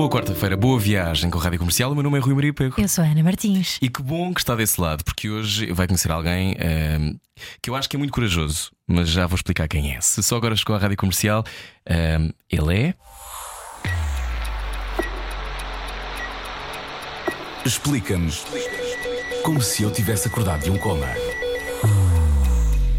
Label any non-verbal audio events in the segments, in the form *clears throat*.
Boa quarta-feira, boa viagem com a Rádio Comercial. O meu nome é Rui Maria Pego. Eu sou a Ana Martins. E que bom que está desse lado, porque hoje vai conhecer alguém ehm, que eu acho que é muito corajoso, mas já vou explicar quem é. Se só agora chegou à Rádio Comercial, ehm, ele é. Explica-nos como se eu tivesse acordado de um coma.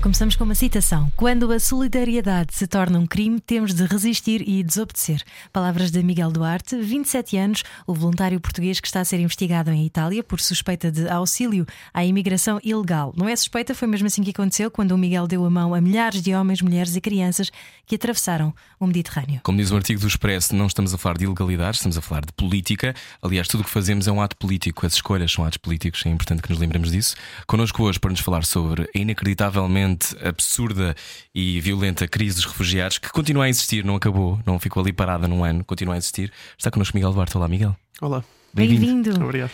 Começamos com uma citação. Quando a solidariedade se torna um crime, temos de resistir e desobedecer. Palavras de Miguel Duarte, 27 anos, o voluntário português que está a ser investigado em Itália por suspeita de auxílio à imigração ilegal. Não é suspeita, foi mesmo assim que aconteceu quando o Miguel deu a mão a milhares de homens, mulheres e crianças que atravessaram o Mediterrâneo. Como diz o artigo do Expresso, não estamos a falar de ilegalidades, estamos a falar de política. Aliás, tudo o que fazemos é um ato político, as escolhas são atos políticos, é importante que nos lembremos disso. Connosco hoje para nos falar sobre a inacreditavelmente absurda e violenta crise dos refugiados, que continua a existir, não acabou, não ficou ali parada num ano, continua a existir. Está connosco Miguel Duarte. Olá, Miguel. Olá, Bem-vindo. obrigado.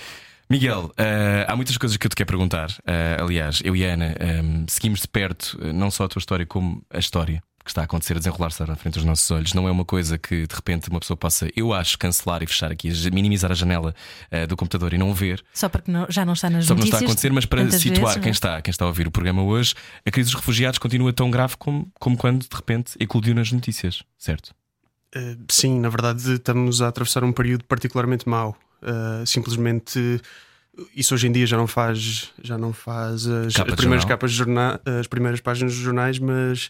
Miguel, eh, há muitas coisas que eu te quero perguntar. Eh, aliás, eu e a Ana eh, seguimos de perto eh, não só a tua história, como a história que está a acontecer, a desenrolar-se à frente dos nossos olhos. Não é uma coisa que de repente uma pessoa possa, eu acho, cancelar e fechar aqui, minimizar a janela eh, do computador e não ver. Só porque não- já não está nas Só que não notícias. está a acontecer, mas para situar vezes, quem não é? está, quem está a ouvir o programa hoje, a crise dos refugiados continua tão grave como, como quando de repente eclodiu nas notícias, certo? Eh, sim, na verdade, estamos a atravessar um período particularmente mau. Eh, simplesmente. Isso hoje em dia já não faz, já não faz as, Capa as primeiras jornal. capas de jornal, as primeiras páginas dos jornais, mas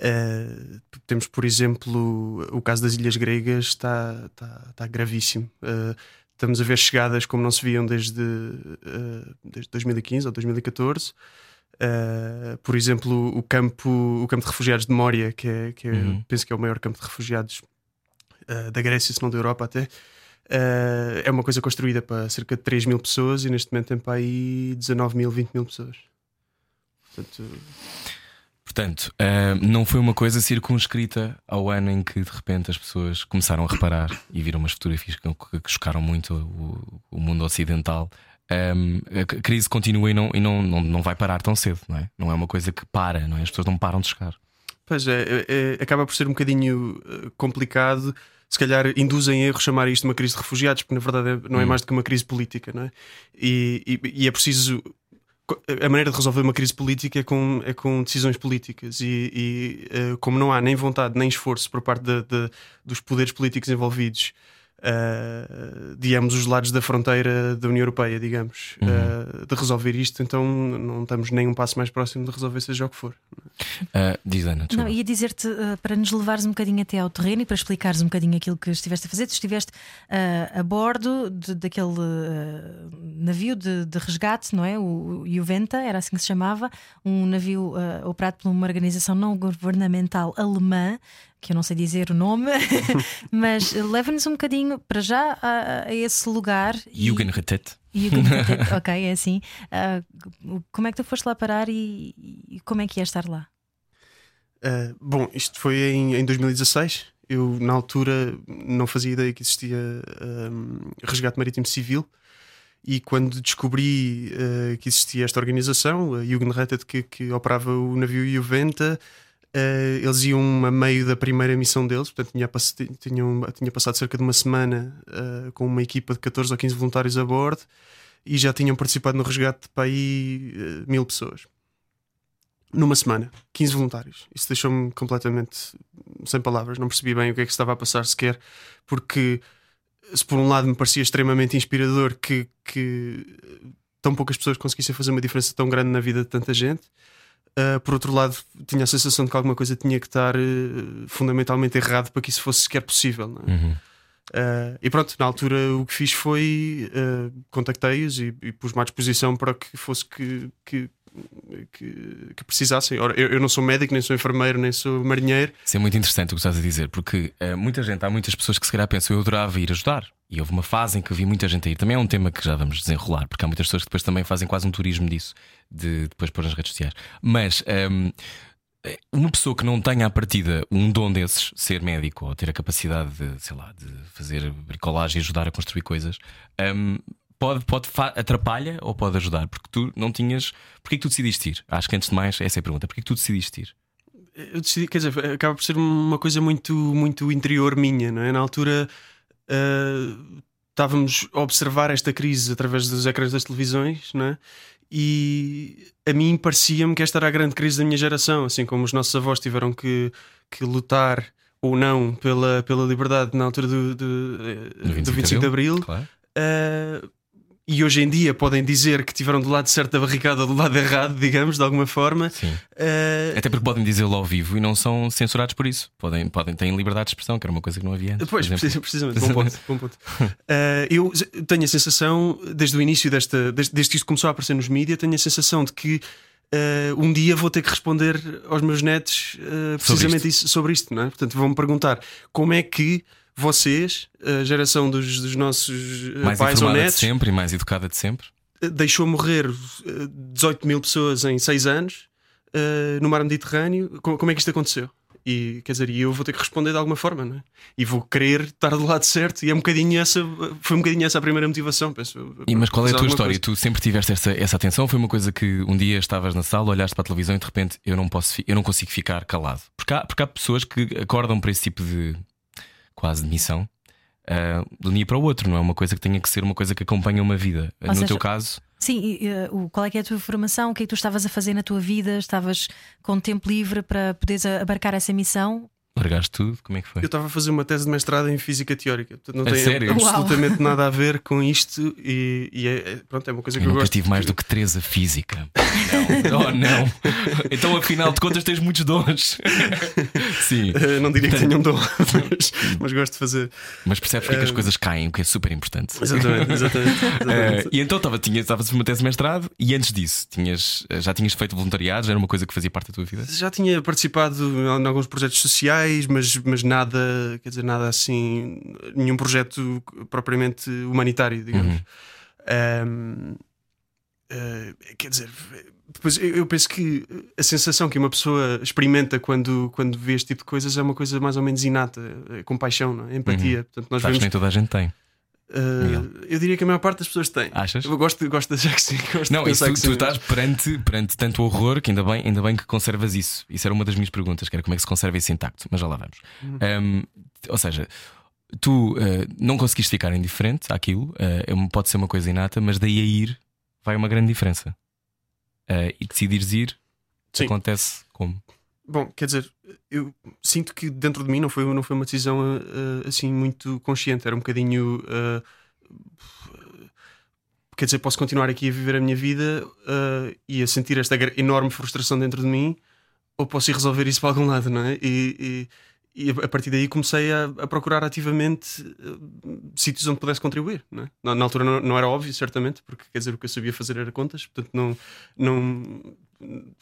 eh, temos, por exemplo, o caso das Ilhas Gregas está, está, está gravíssimo. Eh, estamos a ver chegadas como não se viam desde, eh, desde 2015 ou 2014. Uh, por exemplo, o campo, o campo de refugiados de Moria, que, é, que é- Uhum. penso que é o maior campo de refugiados uh, da Grécia, se não da Europa até. Uh, é uma coisa construída para cerca de 3 mil pessoas e neste momento tem para aí 19 mil, 20 mil pessoas. Portanto, Portanto, ah, não foi uma coisa circunscrita ao ano em que de repente as pessoas começaram a reparar e viram umas fotografias que, que chocaram muito o, o mundo ocidental. Ahm, a crise continua e, não, e não, não, não vai parar tão cedo, não é? Não é uma coisa que para, não é? As pessoas não param de chegar. Pois é, é- é- acaba por ser um bocadinho uh, complicado. Se calhar induz em erro chamar isto uma crise de refugiados, porque na verdade é- não é Hum. mais do que uma crise política, não é? E, e- e é preciso. A maneira de resolver uma crise política é com, é com decisões políticas. E, e, uh, como não há nem vontade nem esforço por parte de- de- dos poderes políticos envolvidos uh, de ambos os lados da fronteira da União Europeia, digamos, uh, de resolver isto, então não estamos nem um passo mais próximo de resolver seja o que for. Ah, diz Ana. Não, ia dizer-te uh, para nos levares um bocadinho até ao terreno e para explicares um bocadinho aquilo que estiveste a fazer. Tu estiveste uh, a bordo de- daquele uh, navio de, de resgate, não é? O, o Juventa, era assim que se chamava, um navio uh, operado por uma organização não governamental alemã. Que eu não sei dizer o nome, *laughs* mas leva-nos um bocadinho para já a, a esse lugar. e- Jugendrettet. Jugendrettet, *laughs* ok, é assim. Ah, como é que tu foste lá parar e, e como é que é estar lá? Uh, bom, isto foi em, em 2016. Eu, na altura, não fazia ideia que existia um, resgate marítimo civil. E quando descobri uh, que existia esta organização, a Jugendrettet, que, que operava o navio Juventa, uh, eles iam a meio da primeira missão deles. Portanto, tinha, pass- tinham, tinha passado cerca de uma semana uh, com uma equipa de 14 ou 15 voluntários a bordo e já tinham participado no resgate de para aí uh, mil pessoas numa semana, 15 voluntários. Isso deixou-me completamente sem palavras, não percebi bem o que é que estava a passar sequer, porque se por um lado me parecia extremamente inspirador que, que tão poucas pessoas conseguissem fazer uma diferença tão grande na vida de tanta gente. Uh, por outro lado, tinha a sensação de que alguma coisa tinha que estar uh, fundamentalmente errado para que isso fosse sequer possível. é? Uhum. Uh, e pronto, na altura o que fiz foi uh, contactei-os e, e pus-me à disposição para que fosse que, que, que, que precisassem. Ora, eu, eu não sou médico, nem sou enfermeiro, nem sou marinheiro. Isso é muito interessante o que estás a dizer, porque eh, muita gente, há muitas pessoas que se calhar pensam eu adorava ir ajudar. E houve uma fase em que vi muita gente a ir. Também é um tema que já vamos desenrolar, porque há muitas pessoas que depois também fazem quase um turismo disso, de depois pôr nas redes sociais. Mas ehm, uma pessoa que não tenha à partida um dom desses, ser médico ou ter a capacidade de, sei lá, de fazer bricolagem e ajudar a construir coisas, um, pode, pode atrapalha ou pode ajudar? Porque tu não tinhas. Porquê que tu decidiste ir? Acho que antes de mais, essa é a pergunta. Porquê que tu decidiste ir? Eu decidi, quer dizer, acaba por ser uma coisa muito, muito interior minha, não é? Na altura uh, estávamos a observar esta crise através dos ecrãs das televisões, não é? E a mim parecia-me que esta era a grande crise da minha geração, assim como os nossos avós tiveram que, que lutar ou não pela, pela liberdade na altura do, do, do 25 de Abril. Claro. Uh, e hoje em dia podem dizer que tiveram do lado certo da barricada ou do lado errado, digamos, de alguma forma. Sim. Uh... Até porque podem dizê-lo ao vivo e não são censurados por isso. Podem, podem ter liberdade de expressão, que era uma coisa que não havia antes. Pois, precisamente, bom ponto. bom ponto. Uh, *laughs* eu tenho a sensação, desde o início desta, desde, desde que isto começou a aparecer nos mídias, tenho a sensação de que Uh, um dia vou ter que responder aos meus netos uh, precisamente sobre isto. Isso, sobre isto, não é? Portanto, vão-me perguntar como é que vocês, a geração dos, dos nossos eh, mais pais ou netos, de sempre e mais educada de sempre, eh, deixou morrer 18 eh, mil pessoas em 6 anos no mar Mediterrâneo. Como, como, é que isto aconteceu? E quer dizer, eu vou ter que responder de alguma forma, não é? E vou querer estar do lado certo, e é um bocadinho essa, foi um bocadinho essa a primeira motivação. Penso, e, mas qual é a tua história? Coisa. Tu sempre tiveste essa, essa atenção? Foi uma coisa que um dia estavas na sala, olhaste para a televisão e de repente eu não, posso, eu não consigo ficar calado. Porque há, porque há pessoas que acordam para esse tipo de quase de missão, uh, de um dia para o outro, não é uma coisa que tenha que ser uma coisa que acompanha uma vida. Ou no seja, teu caso. Sim, uh, qual é que é a tua formação? O que é que tu estavas a fazer na tua vida? Estavas com tempo livre para poderes abarcar essa missão? Largaste tudo? Como é que foi? Eu estava a fazer uma tese de mestrado em física teórica. Não tem sério? absolutamente Uau. nada a ver com isto e, e é, é pronto, é uma coisa que eu, eu gosto. tive mais do que três a física. Não, oh, não. Então, afinal de contas, tens muitos dons. *laughs* Sim. Uh, não diria que tenho um dom, mas, mas, gosto de fazer. Mas percebes porque uh, as eh, coisas caem, o que é super importante. Exatamente, exatamente. *laughs* exatamente. Uh, e então estava, tinha, estavas uma tese de mestrado e antes disso tinhas, já tinhas feito voluntariado, já era uma coisa que fazia parte da tua vida? Já tinha participado em alguns projetos sociais, mas, mas nada, quer dizer, nada assim, nenhum projeto propriamente humanitário, digamos. Uhum. Um, uh, quer dizer, depois eu penso que a sensação que uma pessoa experimenta quando, quando vê este tipo de coisas é uma coisa mais ou menos inata, é compaixão, não é? empatia. Uhum. Portanto, nós vemos... nem toda a gente tem. Uh, eu diria que a maior parte das pessoas tem. Achas? Eu gosto, gosto de achar que sim. não, isso, tu, tu estás perante, perante tanto horror que ainda bem, ainda bem que conservas isso. Isso era uma das minhas perguntas, que era como é que se conserva isso intacto, mas já lá vamos. Uhum. Um, ou seja, tu uh, não conseguiste ficar indiferente àquilo, uh, pode ser uma coisa inata, mas daí a ir vai uma grande diferença. e decidires ir, sim. acontece como? Bom, quer dizer, eu sinto que dentro de mim não foi, não foi uma decisão uh, assim muito consciente, era um bocadinho. Uh, quer dizer, posso continuar aqui a viver a minha vida uh, e a sentir esta enorme frustração dentro de mim, ou posso ir resolver isso para algum lado, não é? E, e, e a partir daí comecei a, a procurar ativamente sítios onde pudesse contribuir. Não é? na, na, altura não, não, era óbvio, certamente, porque quer dizer, o que eu sabia fazer era contas, portanto não, não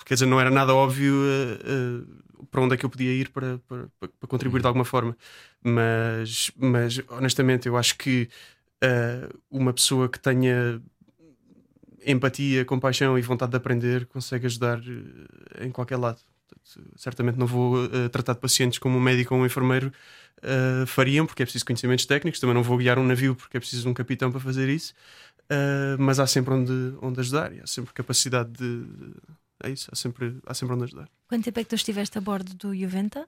quer dizer, não era nada óbvio uh, uh, para onde é que eu podia ir para, para, para, contribuir de alguma forma. Mas, mas honestamente, eu acho que uh, uma pessoa que tenha empatia, compaixão e vontade de aprender consegue ajudar em qualquer lado. Portanto, certamente não vou tratar de pacientes como um médico ou um enfermeiro fariam, porque é preciso conhecimentos técnicos. Também não vou guiar um navio, porque é preciso um capitão para fazer isso. mas há sempre onde, onde ajudar e há sempre capacidade de, de é isso, há sempre, há sempre onde ajudar. Quanto tempo é que tu estiveste a bordo do Juventa?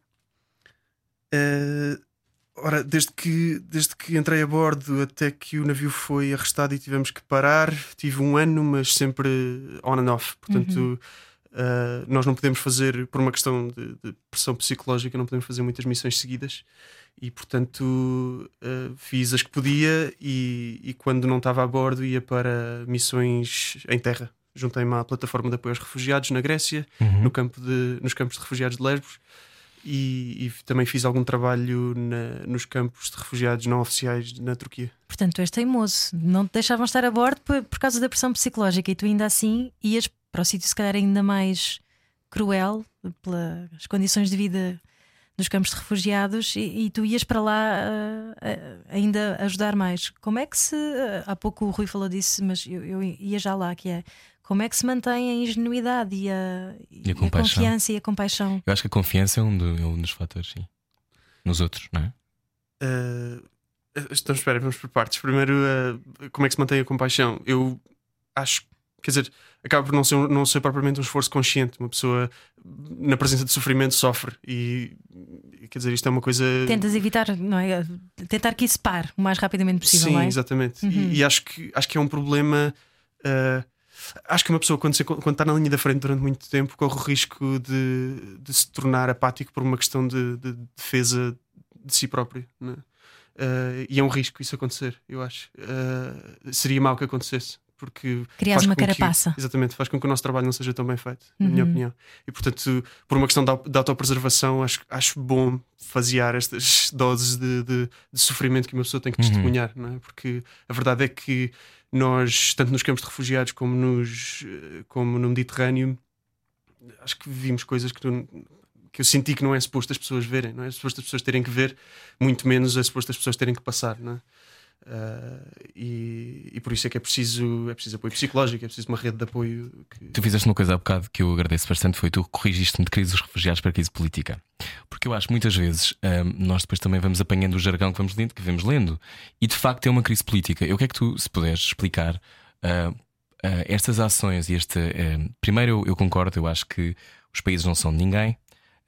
Uh, ora, desde que, desde que entrei a bordo até que o navio foi arrestado e tivemos que parar, tive um ano, mas sempre on and off. Portanto, uhum. uh, nós não podemos fazer, por uma questão de, de, pressão psicológica, não podemos fazer muitas missões seguidas. E portanto uh, fiz as que podia, e, e quando não estava a bordo ia para missões em terra juntei-me à plataforma de apoio aos refugiados na Grécia, uhum. no campo de, nos campos de refugiados de Lesbos. E, e também fiz algum trabalho na, nos campos de refugiados não oficiais na Turquia. Portanto, tu és teimoso, não te deixavam estar a bordo por, por causa da pressão psicológica e tu ainda assim ias para o sítio, se calhar, ainda mais cruel, pelas condições de vida dos campos de refugiados e, e tu ias para lá uh, uh, ainda ajudar mais. Como é que se. Uh, há pouco o Rui falou disso, mas eu, eu, ia já lá, que é Como é que se mantém a ingenuidade e a, E a compaixão. confiança e a compaixão? Eu acho que a confiança é um, do- é um dos fatores, sim. Nos outros, não é? Uh, então, espera, vamos por partes. Primeiro, uh, como é que se mantém a compaixão? Eu acho, quer dizer, acaba por não ser, não ser propriamente um esforço consciente. Uma pessoa, na presença de sofrimento, sofre. E, quer dizer, isto é uma coisa. Tentas evitar, não é? Tentar que isso pare o mais rapidamente possível, Sim, não é? exatamente. Uhum. E, e acho, que, acho que é um problema. uh, acho que uma pessoa, quando, se- quando está na linha da frente durante muito tempo, corre o risco de, de se tornar apático por uma questão de, de defesa de si próprio. né? Uh, e é um risco isso acontecer, eu acho. Uh, seria mau que acontecesse. Porque Crias uma com que- carapaça. exatamente, faz com que o nosso trabalho não seja tão bem feito, na minha Uhum. opinião. E portanto, por uma questão de autopreservação, acho, acho bom fasear estas doses de, de- de sofrimento que uma pessoa tem que Uhum. testemunhar, não é? Porque a verdade é que nós, tanto nos campos de refugiados como, nos, como no Mediterrâneo, acho que vimos coisas que, que eu senti que não é suposto as pessoas verem, não é? É suposto as pessoas terem que ver, muito menos é suposto as pessoas terem que passar, não é? Ah, e, e por isso é que é preciso, é preciso apoio psicológico, é preciso uma rede de apoio. Que... Tu fizeste uma coisa há bocado que eu agradeço bastante, foi tu corrigiste-me de crise dos refugiados para crise política. Porque eu acho que muitas vezes hum, nós depois também vamos apanhando o jargão que vamos lendo, que vamos lendo, e de facto é uma crise política. Eu quero que tu, se puderes explicar ah, ah, estas ações e este. ah, primeiro, eu, eu concordo, eu acho que os países não são de ninguém,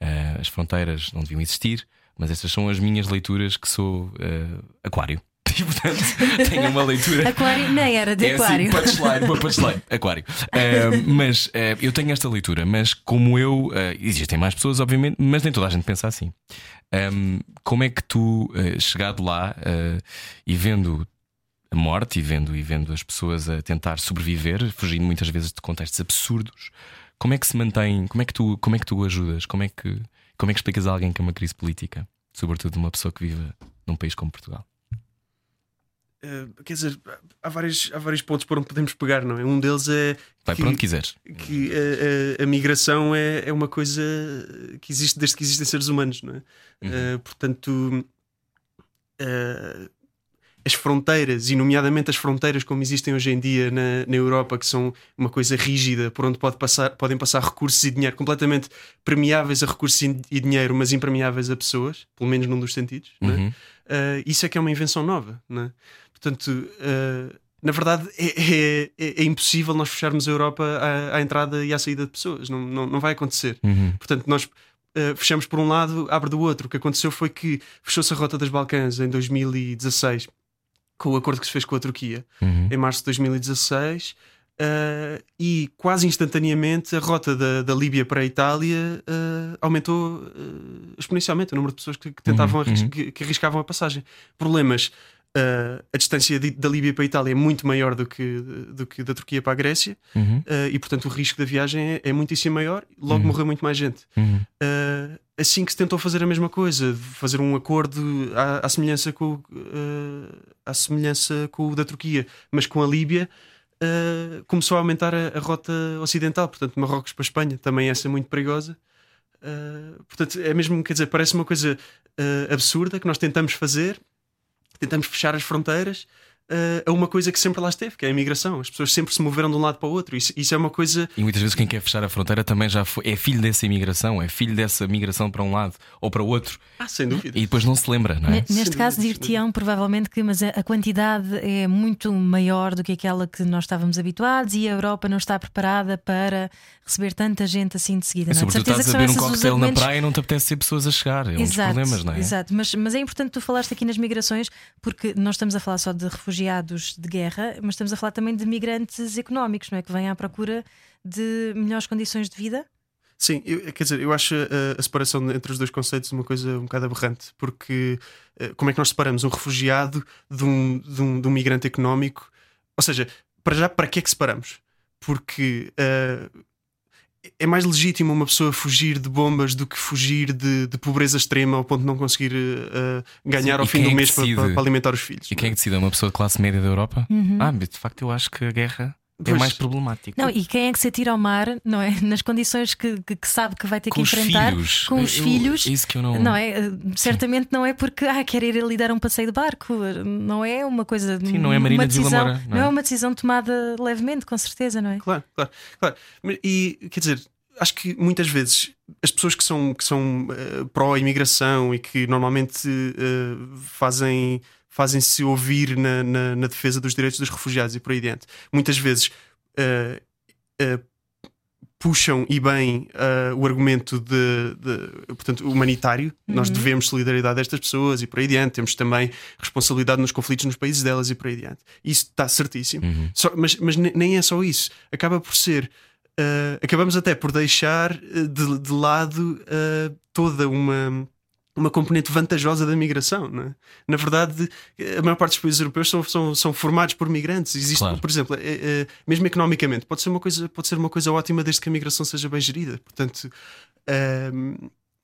ah, as fronteiras não deviam existir, mas estas são as minhas leituras que sou ah, aquário. E *laughs* portanto tenho uma leitura. Aquário, nem era de É aquário. assim, punchline, uma *laughs* punchline, aquário. Ah, mas ah, eu tenho esta leitura, mas como eu, ah, existem mais pessoas, obviamente, mas nem toda a gente pensa assim. Ahm, como é que tu, chegado lá e vendo a morte e vendo, e vendo as pessoas a tentar sobreviver, fugindo muitas vezes de contextos absurdos, como é que se mantém? Como é que tu, como é que tu ajudas? Como é que, como é que explicas a alguém que é uma crise política? Sobretudo uma pessoa que vive num país como Portugal. Ah, quer dizer, há vários, há vários pontos por onde podemos pegar, não é? Um deles é Vai que, para onde quiseres. que a, a- a migração é, é uma coisa que existe desde que existem seres humanos, não é? Ah, portanto, ah, as fronteiras, e nomeadamente as fronteiras como existem hoje em dia na, na Europa, que são uma coisa rígida, por onde pode passar, podem passar recursos e dinheiro completamente permeáveis a recursos e dinheiro, mas impermeáveis a pessoas, pelo menos num dos sentidos, é? Uhum. Uh, isso é que é uma invenção nova, não é? Portanto, uh, na verdade, é, é- é- é impossível nós fecharmos a Europa à, à entrada e à saída de pessoas, não, não, não vai acontecer. Uhum. Portanto, nós uh, fechamos por um lado, abre do outro. O que aconteceu foi que fechou-se a Rota das Balcãs em 2016, com o acordo que se fez com a Turquia, Uhum. em março de 2016. uh, e quase instantaneamente a rota da, da Líbia para a Itália uh, aumentou uh, exponencialmente o número de pessoas que, que tentavam Uhum, arris- uhum. que, que arriscavam a passagem. Problemas. Uh, a distância de- da Líbia para a Itália é muito maior do que, do que da Turquia para a Grécia Uhum. uh, e, portanto, o risco da viagem é, é muitíssimo maior. Logo Uhum. morreu muito mais gente. Uhum. Uh, assim que se tentou fazer a mesma coisa, fazer um acordo à, à semelhança com, à semelhança com o da Turquia, mas com a Líbia, começou a aumentar a, a rota ocidental, portanto, Marrocos para a Espanha, também essa é muito perigosa. Portanto, é mesmo, quer dizer, parece uma coisa absurda que nós tentamos fazer, tentamos fechar as fronteiras uh, a uma coisa que sempre lá esteve, que é a imigração. As pessoas sempre se moveram de um lado para o outro. Isso, isso é uma coisa E muitas vezes quem quer fechar a fronteira também já foi, é filho dessa imigração, é filho dessa migração para um lado ou para o outro Ah, sem dúvida. e depois não se lembra, não é? Ne- Neste Sem caso, dir-te-ão provavelmente que mas a quantidade é muito maior do que aquela que nós estávamos habituados e a Europa não está preparada para receber tanta gente assim de seguida. E não é? De sobretudo certeza estás a beber um coquetel na praia e não te apetece ser pessoas a chegar. É um dos Exato, problemas, não é? exato. Mas, mas é importante tu falaste aqui nas migrações, porque nós estamos a falar só de refugiados de guerra, mas estamos a falar também de migrantes económicos, não é? Que vêm à procura de melhores condições de vida. Sim, eu- quer dizer, eu acho a, a separação entre os dois conceitos uma coisa um bocado aberrante, porque eh, como é que nós separamos um refugiado de um, de um, de um migrante económico? Ou seja, para já, para que é que separamos? Porque eh, é mais legítimo uma pessoa fugir de bombas do que fugir de, de pobreza extrema ao ponto de não conseguir eh, ganhar Sim, ao fim do é mês para, para- alimentar os filhos. E quem é que decide? É uma pessoa de classe média da Europa? Uhum. Ah, mas de facto eu acho que a guerra é mais problemático. Não, e quem é que se atira ao mar, não é? Nas condições que, que- que sabe que vai ter com que enfrentar filhos. com os Eu- filhos. Isso que eu não. Não é? Uh, Certamente não é porque ah, quer ir ali dar um passeio de barco. Não é uma coisa. Sim, não é Marina uma de decisão, Moura, não Não é? é uma decisão tomada levemente, com certeza, não é? Claro, claro, claro. E quer dizer, acho que muitas vezes as pessoas que são, que são eh, pró-imigração e que normalmente eh, fazem fazem-se ouvir na, na, na defesa dos direitos dos refugiados e por aí adiante, muitas vezes eh, eh, puxam e bem eh, o argumento de, de, portanto, humanitário. Nós devemos solidariedade a estas pessoas e por aí adiante. Temos também responsabilidade nos conflitos nos países delas e por aí adiante. Isso está certíssimo. Uhum. Só- mas, mas ne- nem é só isso. Acaba por ser. eh, acabamos até por deixar de, de lado eh, toda uma. Uma componente vantajosa da migração. É? Na verdade, a maior parte dos países europeus são, são, são formados por migrantes. Existe, Claro. por exemplo, eh, eh, mesmo economicamente, pode ser, uma coisa, pode ser uma coisa ótima desde que a migração seja bem gerida. Portanto, ehm,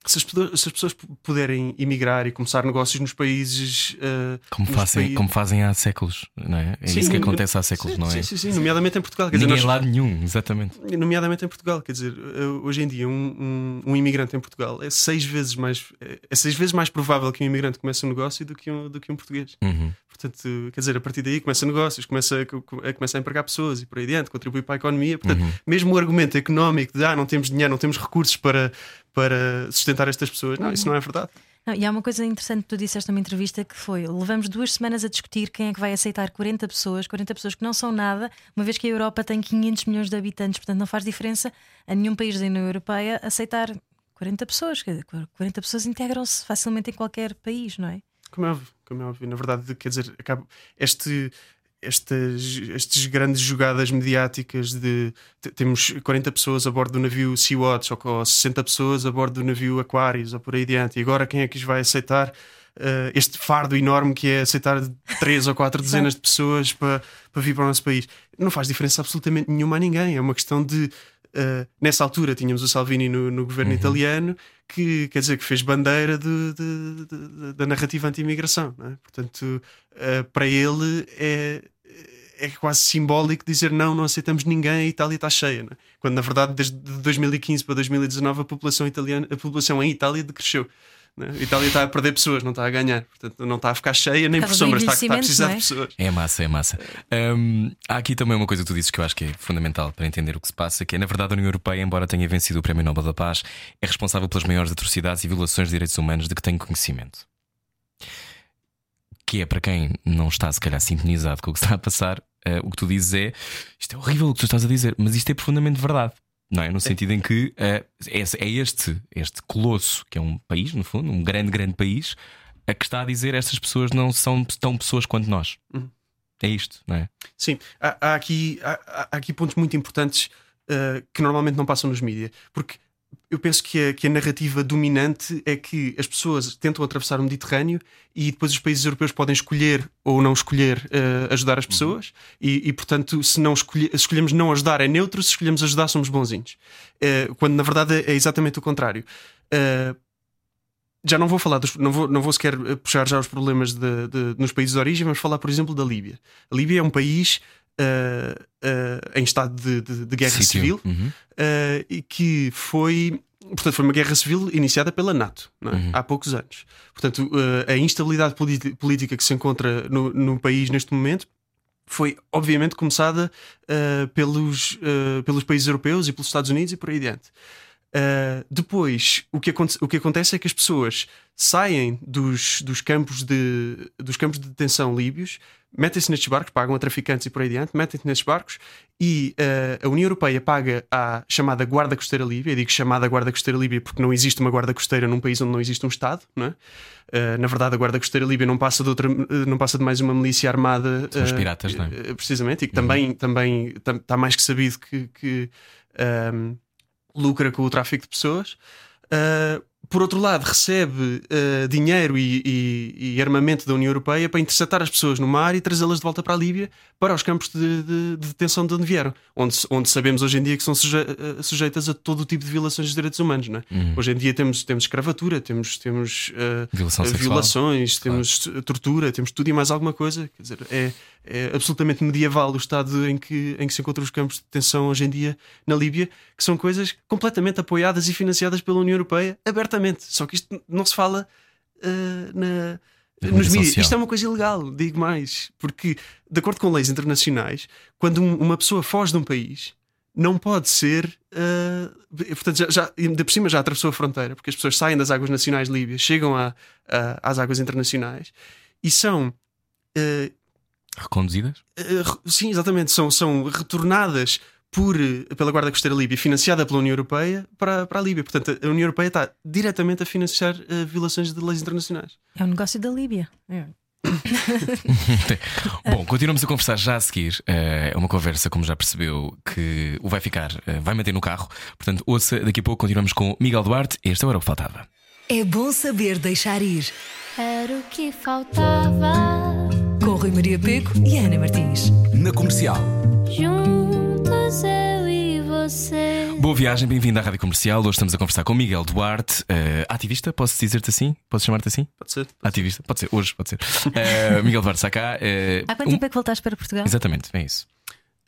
se, as, pessoas- se as pessoas puderem emigrar e começar negócios nos países. eh, Como nos fazem, países- como fazem há séculos, não é? É Sim, isso que acontece há séculos, sim, não é? Sim, sim, sim, nomeadamente em Portugal. Quer dizer, Ninguém é nós- lado nenhum, exatamente. nomeadamente em Portugal. Quer dizer, eh, hoje em dia, um, um, um imigrante em Portugal é seis vezes mais é é seis vezes mais provável que um imigrante comece um negócio do que um, do que um português. Uhum. Portanto, quer dizer, a partir daí começa negócios, começa a, co- a, começa a empregar pessoas e por aí adiante, contribui para a economia. Portanto, Uhum. mesmo o argumento económico de ah, não temos dinheiro, não temos recursos para, para sustentar estas pessoas, não, isso não é verdade. Não, e há uma coisa interessante que tu disseste numa entrevista que foi: levamos duas semanas a discutir quem é que vai aceitar 40 pessoas, 40 pessoas que não são nada, uma vez que a Europa tem 500 milhões de habitantes, portanto não faz diferença a nenhum país da União Europeia aceitar 40 pessoas. Quer dizer, 40 pessoas integram-se facilmente em qualquer país, não é? Como é óbvio, como é óbvio. Na verdade, quer dizer, acaba este, estas, estes grandes jogadas mediáticas de te- temos 40 pessoas a bordo do navio Sea-Watch ou, ou 60 pessoas a bordo do navio Aquarius ou por aí adiante. E agora quem é que os vai aceitar? eh, este fardo enorme que é aceitar três ou quatro *laughs* dezenas de pessoas para, para vir para o nosso país. Não faz diferença absolutamente nenhuma a ninguém. É uma questão de. Eh, nessa altura tínhamos o Salvini no, no governo italiano que quer dizer que fez bandeira de- de- de- da narrativa anti-imigração. é? Portanto, eh, para ele é, é quase simbólico dizer não, não aceitamos ninguém, a Itália está cheia. é? Quando na verdade desde 2015 para 2019 a população italiana, a população em Itália decresceu. Não é? A Itália está a perder pessoas, não está a ganhar. Portanto, não está a ficar cheia nem Por sombras, está, está a precisar de envelhecimento, pessoas. É massa, é massa. Hum, há aqui também uma coisa que tu dizes que eu acho que é fundamental para entender o que se passa, que é na verdade a União Europeia, embora tenha vencido o Prémio Nobel da Paz, é responsável pelas maiores atrocidades e violações de direitos humanos de que tenho conhecimento. Que é para quem não está se calhar sintonizado com o que está a passar, eh, o que tu dizes é isto é horrível o que tu estás a dizer, mas isto é profundamente verdade. Não é? No sentido em que eh, é, este, este colosso, que é um país, no fundo, um grande, grande país, a que está a dizer estas pessoas não são tão pessoas quanto nós. É isto, não é? Sim, há, há aqui, há, há aqui pontos muito importantes uh, que normalmente não passam nos mídias, porque eu penso que a, que a narrativa dominante é que as pessoas tentam atravessar o Mediterrâneo e depois os países europeus podem escolher ou não escolher uh, ajudar as pessoas, e, e, portanto, se, não escolhe, se escolhemos não ajudar é neutro, se escolhemos ajudar somos bonzinhos. Uh, quando na verdade é exatamente o contrário. Uh, já não vou falar dos, não vou, não vou sequer puxar já os problemas de, de, nos países de origem, vamos falar, por exemplo, da Líbia. A Líbia é um país em estado de, de, de guerra Sítio. civil Uhum. uh, e que foi. Portanto, foi uma guerra civil iniciada pela NATO é? Uhum. há poucos anos. Portanto, a instabilidade política que se encontra no, no país neste momento foi, obviamente, começada uh, pelos, uh, pelos países europeus e pelos Estados Unidos e por aí adiante. Uh, depois, o que, aconte- o que acontece é que as pessoas saem dos, dos, campos, de, dos campos de detenção líbios, metem-se nestes barcos, pagam a traficantes e por aí adiante, metem-se nestes barcos e uh, a União Europeia paga à chamada Guarda Costeira Líbia. Eu digo chamada Guarda Costeira Líbia porque não existe uma Guarda Costeira num país onde não existe um Estado. Não é? Uh, na verdade, a Guarda Costeira Líbia não passa de, outra, uh, não passa de mais uma milícia armada. São os piratas, não é? Precisamente, e que também, também está mais que sabido que. que um, lucra com o tráfico de pessoas. Uh, por outro lado, recebe uh, dinheiro e, e, e, armamento da União Europeia para interceptar as pessoas no mar e trazê-las de volta para a Líbia, para os campos de, de, de, detenção de onde vieram, onde, onde sabemos hoje em dia que são suje, uh, sujeitas a todo o tipo de violações dos direitos humanos. Não é? uhum. Hoje em dia temos, temos escravatura, temos, temos uh, violações, claro. temos tortura, temos tudo e mais alguma coisa. Quer dizer, é, é absolutamente medieval o estado em que, em que se encontram os campos de detenção hoje em dia na Líbia, que são coisas completamente apoiadas e financiadas pela União Europeia abertamente. Só que isto não se fala uh, na, nos mídias. Isto é uma coisa ilegal, digo mais, porque, de acordo com leis internacionais, quando uma pessoa foge de um país, não pode ser. Uh, portanto, já, já, de por cima já atravessou a fronteira, porque as pessoas saem das águas nacionais líbias, chegam a, a, às águas internacionais e são. Uh, Reconduzidas? Uh, sim, exatamente. São, são retornadas por, pela Guarda Costeira Líbia, financiada pela União Europeia, para, para a Líbia. Portanto, a União Europeia está diretamente a financiar uh, violações de leis internacionais. É um negócio da Líbia. É. *laughs* Bom, continuamos a conversar já a seguir. Eh, é uma conversa, como já percebeu, que o vai ficar, vai manter no carro. Portanto, ouça, daqui a pouco continuamos com Miguel Duarte. Este era o que faltava. É bom saber deixar ir. Era o que faltava. Com Rui Maria Peco e Ana Martins. Na comercial. Juntos eu e você. Boa viagem, bem-vindo à Rádio Comercial. Hoje estamos a conversar com Miguel Duarte, uh, ativista. Posso dizer-te assim? Posso chamar-te assim? Pode ser. Ativista, pode ser, hoje pode ser. Uh, Miguel Duarte, está cá. Uh, Há quanto um... tempo é que voltaste para Portugal? Exatamente, é isso.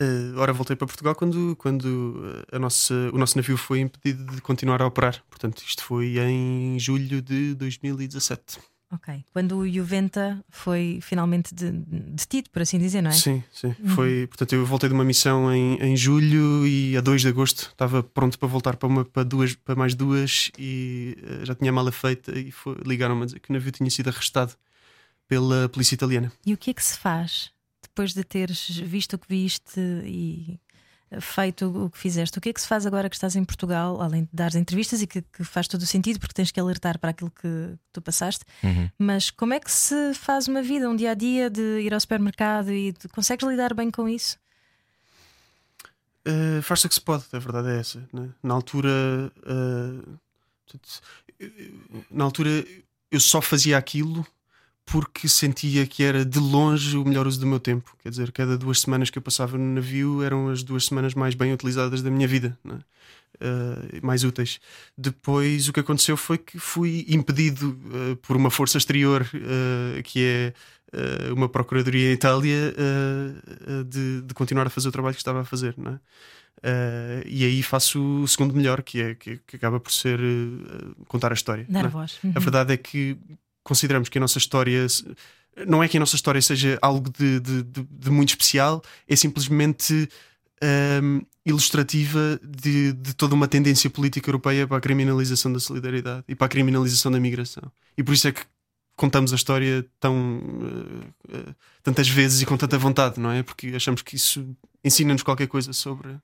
Uh, ora, voltei para Portugal quando, quando a nossa, o nosso navio foi impedido de continuar a operar. Portanto, isto foi em julho de 2017. Ok. Quando o Juventa foi finalmente detido, por assim dizer, não é? Sim, sim. Uhum. Foi, portanto, eu voltei de uma missão em, em julho e a 2 de agosto estava pronto para voltar para, uma, para, duas, para mais duas e uh, já tinha a mala feita e ligaram-me a dizer que o navio tinha sido arrestado pela polícia italiana. E o que é que se faz depois de teres visto o que viste e feito o que fizeste. O que é que se faz agora que estás em Portugal, além de dar entrevistas e que, que faz todo o sentido, porque tens que alertar para aquilo que tu passaste, uhum. mas como é que se faz uma vida, um dia a dia de ir ao supermercado e de, consegues lidar bem com isso? Uh, Faz-se o que se pode, a verdade é essa. Né? Na altura, uh, na altura eu só fazia aquilo porque sentia que era de longe o melhor uso do meu tempo. Quer dizer, cada duas semanas que eu passava no navio eram as duas semanas mais bem utilizadas da minha vida, uh, mais úteis. Depois, o que aconteceu foi que fui impedido uh, por uma força exterior, uh, que é uma procuradoria em Itália, de, de, continuar a fazer o trabalho que estava a fazer. É? e aí faço o segundo melhor, que é que, que acaba por ser contar a história. Dar voz. Uhum. A verdade é que consideramos que a nossa história não é que a nossa história seja algo de, de, de, de muito especial, é simplesmente um, ilustrativa de, de, toda uma tendência política europeia para a criminalização da solidariedade e para a criminalização da migração. E por isso é que contamos a história tão uh, uh, tantas vezes e com tanta vontade, não é? Porque achamos que isso ensina-nos qualquer coisa sobre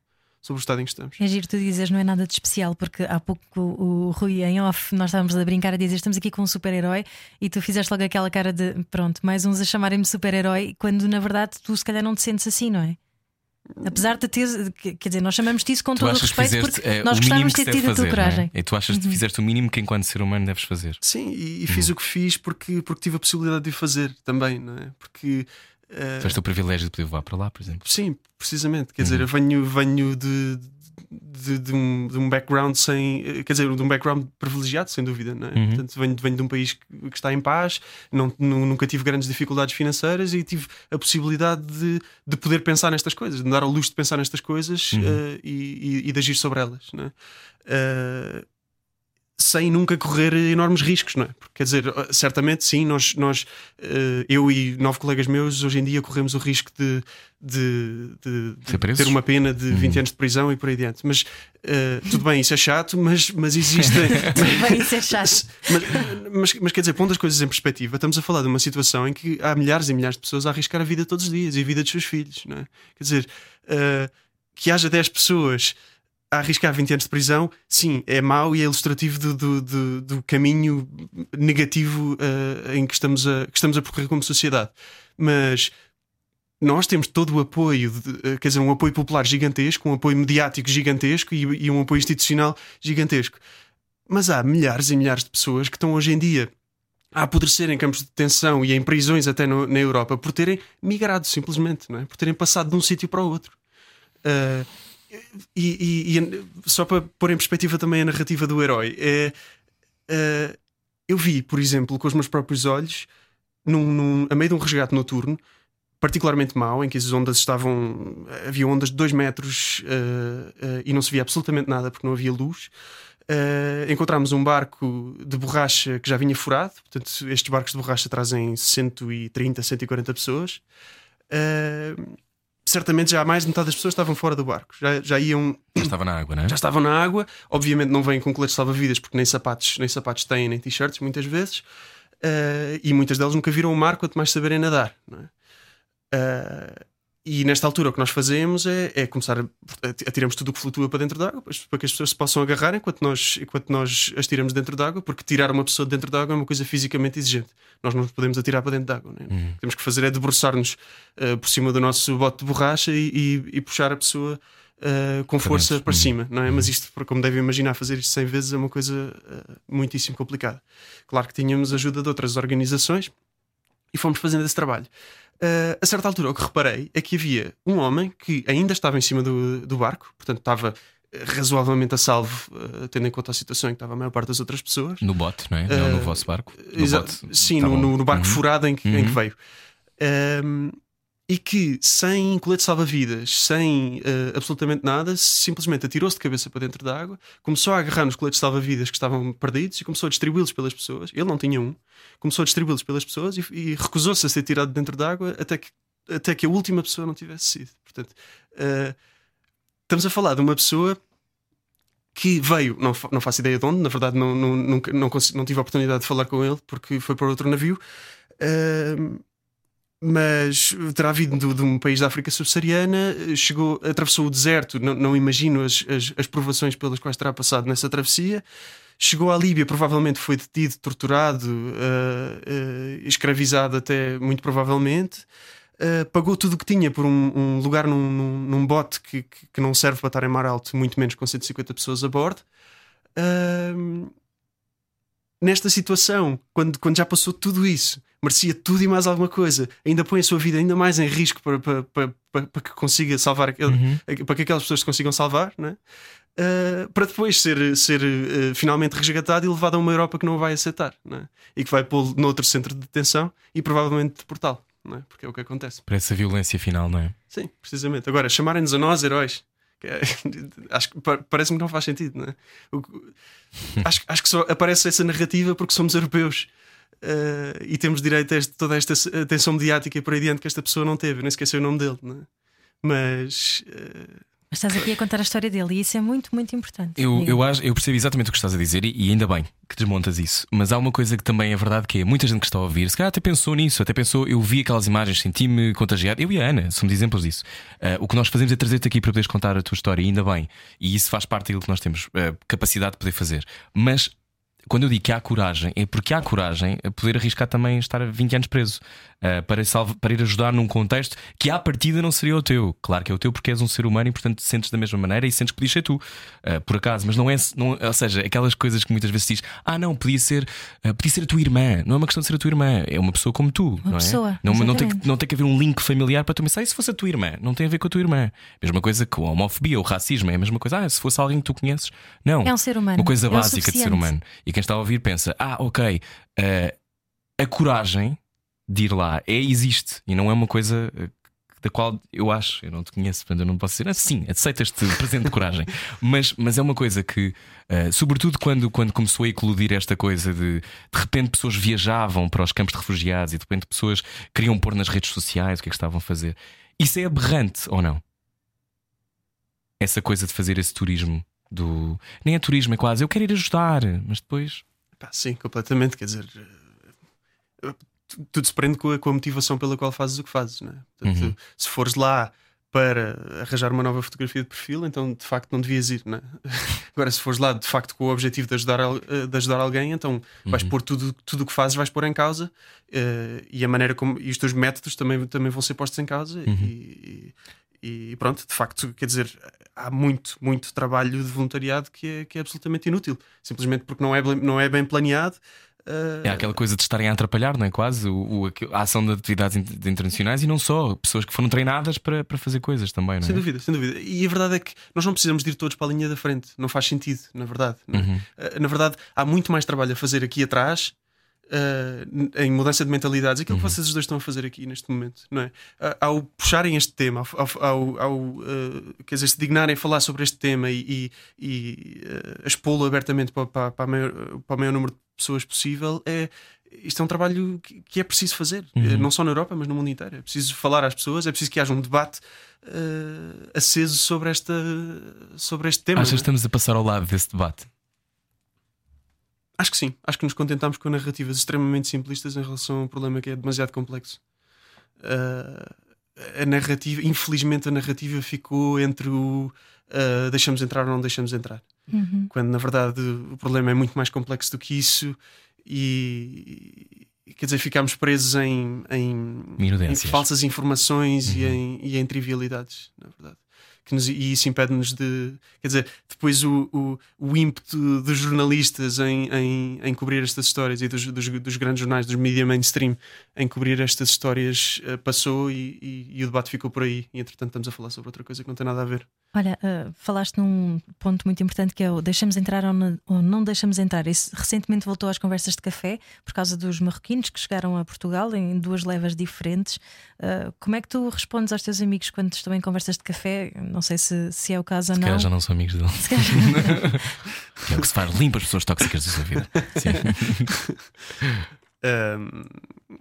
sobre o estado em que estamos. É giro, tu dizes, não é nada de especial, porque há pouco o, Rui em off nós estávamos a brincar a dizer estamos aqui com um super-herói e tu fizeste logo aquela cara de pronto, mais uns a chamarem-me super-herói, quando na verdade tu se calhar não te sentes assim, não é? Apesar de ter, quer dizer, nós chamamos-te isso com tu todo o respeito fizeste, porque é, nós gostávamos de ter tido fazer, a tua coragem. É? E tu achas que uhum. fizeste o mínimo que enquanto ser humano deves fazer? Sim, e, e fiz uhum. o que fiz porque, porque tive a possibilidade de o fazer também, não é? Porque Uh, Tiveste o privilégio de poder voar para lá, por exemplo? Sim, precisamente. Quer uhum. dizer, eu venho, venho de, de, de, um, de, um, background sem. Eh, quer dizer, de um background privilegiado, sem dúvida. Não é? uhum. Portanto, venho, venho de um país que, que está em paz, não, nunca tive grandes dificuldades financeiras e tive a possibilidade de, de poder pensar nestas coisas, de me dar ao luxo de pensar nestas coisas uhum. uh, e, e, e, de agir sobre elas. Não é? Uh, sem nunca correr enormes riscos, não é? Porque, quer dizer, certamente sim, nós, nós eh, eu e nove colegas meus, hoje em dia corremos o risco de, de, de, de ter uma pena de 20 uhum. anos de prisão e por aí adiante. Mas uh, tudo bem, isso é chato, mas, mas existem. *laughs* tudo bem, isso é chato. Mas, mas, mas, quer dizer, pondo as coisas em perspectiva, estamos a falar de uma situação em que há milhares e milhares de pessoas a arriscar a vida todos os dias e a vida dos seus filhos, não é? Quer dizer, uh, que haja 10 pessoas a arriscar 20 anos de prisão, sim, é mau e é ilustrativo do, do, do, do caminho negativo uh, em que estamos, a, que estamos a percorrer como sociedade. Mas nós temos todo o apoio, de, eh, quer dizer, um apoio popular gigantesco, um apoio mediático gigantesco e, e um apoio institucional gigantesco. mas há milhares e milhares de pessoas que estão hoje em dia a apodrecer em campos de detenção e em prisões até no- na Europa por terem migrado simplesmente, não é? por terem passado de um sítio para o outro. Ah, e, e- e só para pôr em perspectiva também a narrativa do herói, é, ah, eu vi, por exemplo, com os meus próprios olhos, num, num- a meio de um resgate noturno, particularmente mau, em que as ondas estavam. havia ondas de 2 metros ah, ah, e não se via absolutamente nada porque não havia luz. Uh, encontramos um barco de borracha que já vinha furado. Portanto, estes barcos de borracha trazem 130, 140 pessoas. Certamente já mais de metade das pessoas estavam fora do barco. Já, já iam, Já estava na água, não é? já estavam na água. Obviamente não vêm com coletes salva-vidas porque nem sapatos, nem sapatos têm, nem t-shirts, muitas vezes. Uh, e muitas delas nunca viram o mar, quanto mais saberem nadar. não é? Uh, e nesta altura o que nós fazemos é, é começar a, a tiramos tudo o que flutua para dentro d'água para para que as pessoas se possam agarrar enquanto nós, enquanto nós as tiramos dentro d'água, porque tirar uma pessoa de dentro d'água é uma coisa fisicamente exigente. Nós não podemos atirar para dentro d'água. né? Uhum. O que temos que fazer é debruçar-nos uh, por cima do nosso bote de borracha e, e- e puxar a pessoa uh, com força para Uhum. cima, não é? Mas isto, como devem imaginar, fazer isto 100 vezes é uma coisa uh, muitíssimo complicada. Claro que tínhamos ajuda de outras organizações e fomos fazendo esse trabalho. Uh, a certa altura, o que reparei é que havia um homem que ainda estava em cima do, do barco, portanto estava eh, razoavelmente a salvo, uh, tendo em conta a situação em que estava a maior parte das outras pessoas. No bote, não é? não no vosso barco. No Exa- bote. Sim, no, no- barco Uhum. furado em que, em que Uhum. veio. Um, e que sem colete salva-vidas, sem uh, absolutamente nada, simplesmente atirou-se de cabeça para dentro da água, começou a agarrar nos coletes salva-vidas que estavam perdidos e começou a distribuí-los pelas pessoas. Ele não tinha um, começou a distribuí-los pelas pessoas e, e recusou-se a ser tirado dentro da água até que, até que a última pessoa não tivesse sido. Portanto, uh, estamos a falar de uma pessoa que veio, não, não faço ideia de onde, na verdade não, não, nunca, não, não tive a oportunidade de falar com ele porque foi para outro navio, Ahm, mas terá vindo de, um país da África subsaariana, chegou, atravessou o deserto, não, não imagino as, as, as provações pelas quais terá passado nessa travessia. Chegou à Líbia, provavelmente foi detido, torturado, ah, ah, escravizado até muito provavelmente. Uh, pagou tudo o que tinha por um, um lugar num, num, num bote que, que, que não serve para estar em mar alto, muito menos com 150 pessoas a bordo. Uh, nesta situação, quando, quando já passou tudo isso, merecia tudo e mais alguma coisa, ainda põe a sua vida ainda mais em risco para, para, para, para, para que consiga salvar aquele, Uhum. para que aquelas pessoas se consigam salvar, né? Uh, para depois ser, ser uh, finalmente resgatado e levado a uma Europa que não o vai aceitar né? e que vai pô-lo noutro centro de detenção e provavelmente deportá-lo, é? porque é o que acontece. Parece a violência final, não é? Sim, precisamente. Agora, chamarem-nos a nós heróis. é- *laughs* acho que pa- parece-me que não faz sentido, não é? Acho, acho que só aparece essa narrativa porque somos europeus uh, e temos direito a este- toda esta atenção mediática e por aí diante que esta pessoa não teve. Eu nem esqueci o nome dele, não é? Mas uh, Mas estás aqui a contar a história dele e isso é muito, muito importante. Eu, eu, acho, eu percebo exatamente o que estás a dizer e, e ainda bem que desmontas isso. Mas há uma coisa que também é verdade que é muita gente que está a ouvir, se calhar até pensou nisso, até pensou, eu vi aquelas imagens, senti-me contagiado. Eu e a Ana somos exemplos disso. Ah, o que nós fazemos é trazer-te aqui para poderes contar a tua história, e ainda bem. E isso faz parte daquilo que nós temos ah, capacidade de poder fazer. Mas quando eu digo que há coragem, é porque há coragem a poder arriscar também estar 20 anos preso ah, para, salva- para ir ajudar num contexto que à partida não seria o teu. Claro que é o teu porque és um ser humano e portanto te sentes da mesma maneira e sentes que podias ser tu, ah, por acaso, mas não é, não, ou seja, aquelas coisas que muitas vezes diz, ah, não, podia ser, ah, podia ser a tua irmã. Não é uma questão de ser a tua irmã, é uma pessoa como tu, não é? pessoa, não, não, tem que, não tem que haver um link familiar para tu pensar, e se fosse a tua irmã? Não tem a ver com a tua irmã. Mesma coisa com a homofobia, o racismo, é a mesma coisa. Ah, se fosse alguém que tu conheces, não. É um ser humano. Uma coisa É básica de ser humano. E quem está a ouvir pensa: ah, ok, eh, a coragem de ir lá é, existe e não é uma coisa eh, da qual eu acho, eu não te conheço, portanto eu não posso dizer, ah, sim, aceitas-te presente de coragem, *laughs* mas, mas é uma coisa que, eh, sobretudo quando, quando começou a eclodir esta coisa de de repente pessoas viajavam para os campos de refugiados e de repente pessoas queriam pôr nas redes sociais o que é que estavam a fazer. Isso é aberrante ou não? Essa coisa de fazer esse turismo do. Nem é turismo, é quase eu quero ir ajudar, mas depois. Pá, sim, completamente. Quer dizer, eh, tu- tudo se prende com a, com a motivação pela qual fazes o que fazes. Não é? Portanto, Uhum. Se fores lá para arranjar uma nova fotografia de perfil, então de facto não devias ir. Não é? *laughs* Agora, se fores lá de facto com o objetivo de ajudar, eh, de ajudar alguém, então vais Uhum. pôr tudo tudo o que fazes, vais pôr em causa eh, e a maneira como e os teus métodos também, também vão ser postos em causa. Uhum. E, E pronto, de facto, quer dizer, há muito, muito trabalho de voluntariado que é, que é absolutamente inútil, simplesmente porque não é, bem- não é bem planeado. uh, É aquela coisa de estarem a atrapalhar, não é? Quase o, o- a ação de atividades in- de internacionais e não só, pessoas que foram treinadas para, para fazer coisas também, não é? Sem dúvida, sem dúvida. E a verdade é que nós não precisamos de ir todos para a linha da frente. Não faz sentido, na verdade. é? Uhum. Eh, Na verdade, há muito mais trabalho a fazer aqui atrás. Eh, em mudança de mentalidades, aquilo Uhum. que vocês os dois estão a fazer aqui neste momento, não é? Ao puxarem este tema, ao, ao- eh, quer dizer, se dignarem a falar sobre este tema e, e, e eh, expô-lo abertamente para, para, para, maior, para o maior número de pessoas possível, é, isto é um trabalho que, é preciso fazer, Uhum. não só na Europa, mas no mundo inteiro. É preciso falar às pessoas, é preciso que haja um debate eh, aceso sobre, esta, sobre este tema. Achas que é? estamos a passar ao lado desse debate? Acho que sim, acho que nos contentamos com narrativas extremamente simplistas em relação a um problema que é demasiado complexo. Ah, a narrativa, infelizmente, a narrativa ficou entre o ah, deixamos entrar ou não deixamos entrar, Uhum. quando na verdade o problema é muito mais complexo do que isso e quer dizer, ficámos presos em, em, em falsas informações e, em, e em trivialidades, na verdade. Que nos- e isso impede-nos de. Quer dizer, depois o, o, o ímpeto dos jornalistas em, em, em cobrir estas histórias e dos, dos, dos grandes jornais, dos media mainstream, em cobrir estas histórias eh, passou e, e- e o debate ficou por aí. E entretanto estamos a falar sobre outra coisa que não tem nada a ver. Olha, ah, falaste num ponto muito importante que é o deixamos entrar ou não, ou não deixamos entrar. Isso recentemente voltou às conversas de café por causa dos marroquinos que chegaram a Portugal em duas levas diferentes. Ah, como é que tu respondes aos teus amigos quando estão em conversas de café? Não sei se, se é o caso ou Se não. calhar já não são amigos dele. Se Que *laughs* é o que se faz, limpa as pessoas tóxicas da sua vida.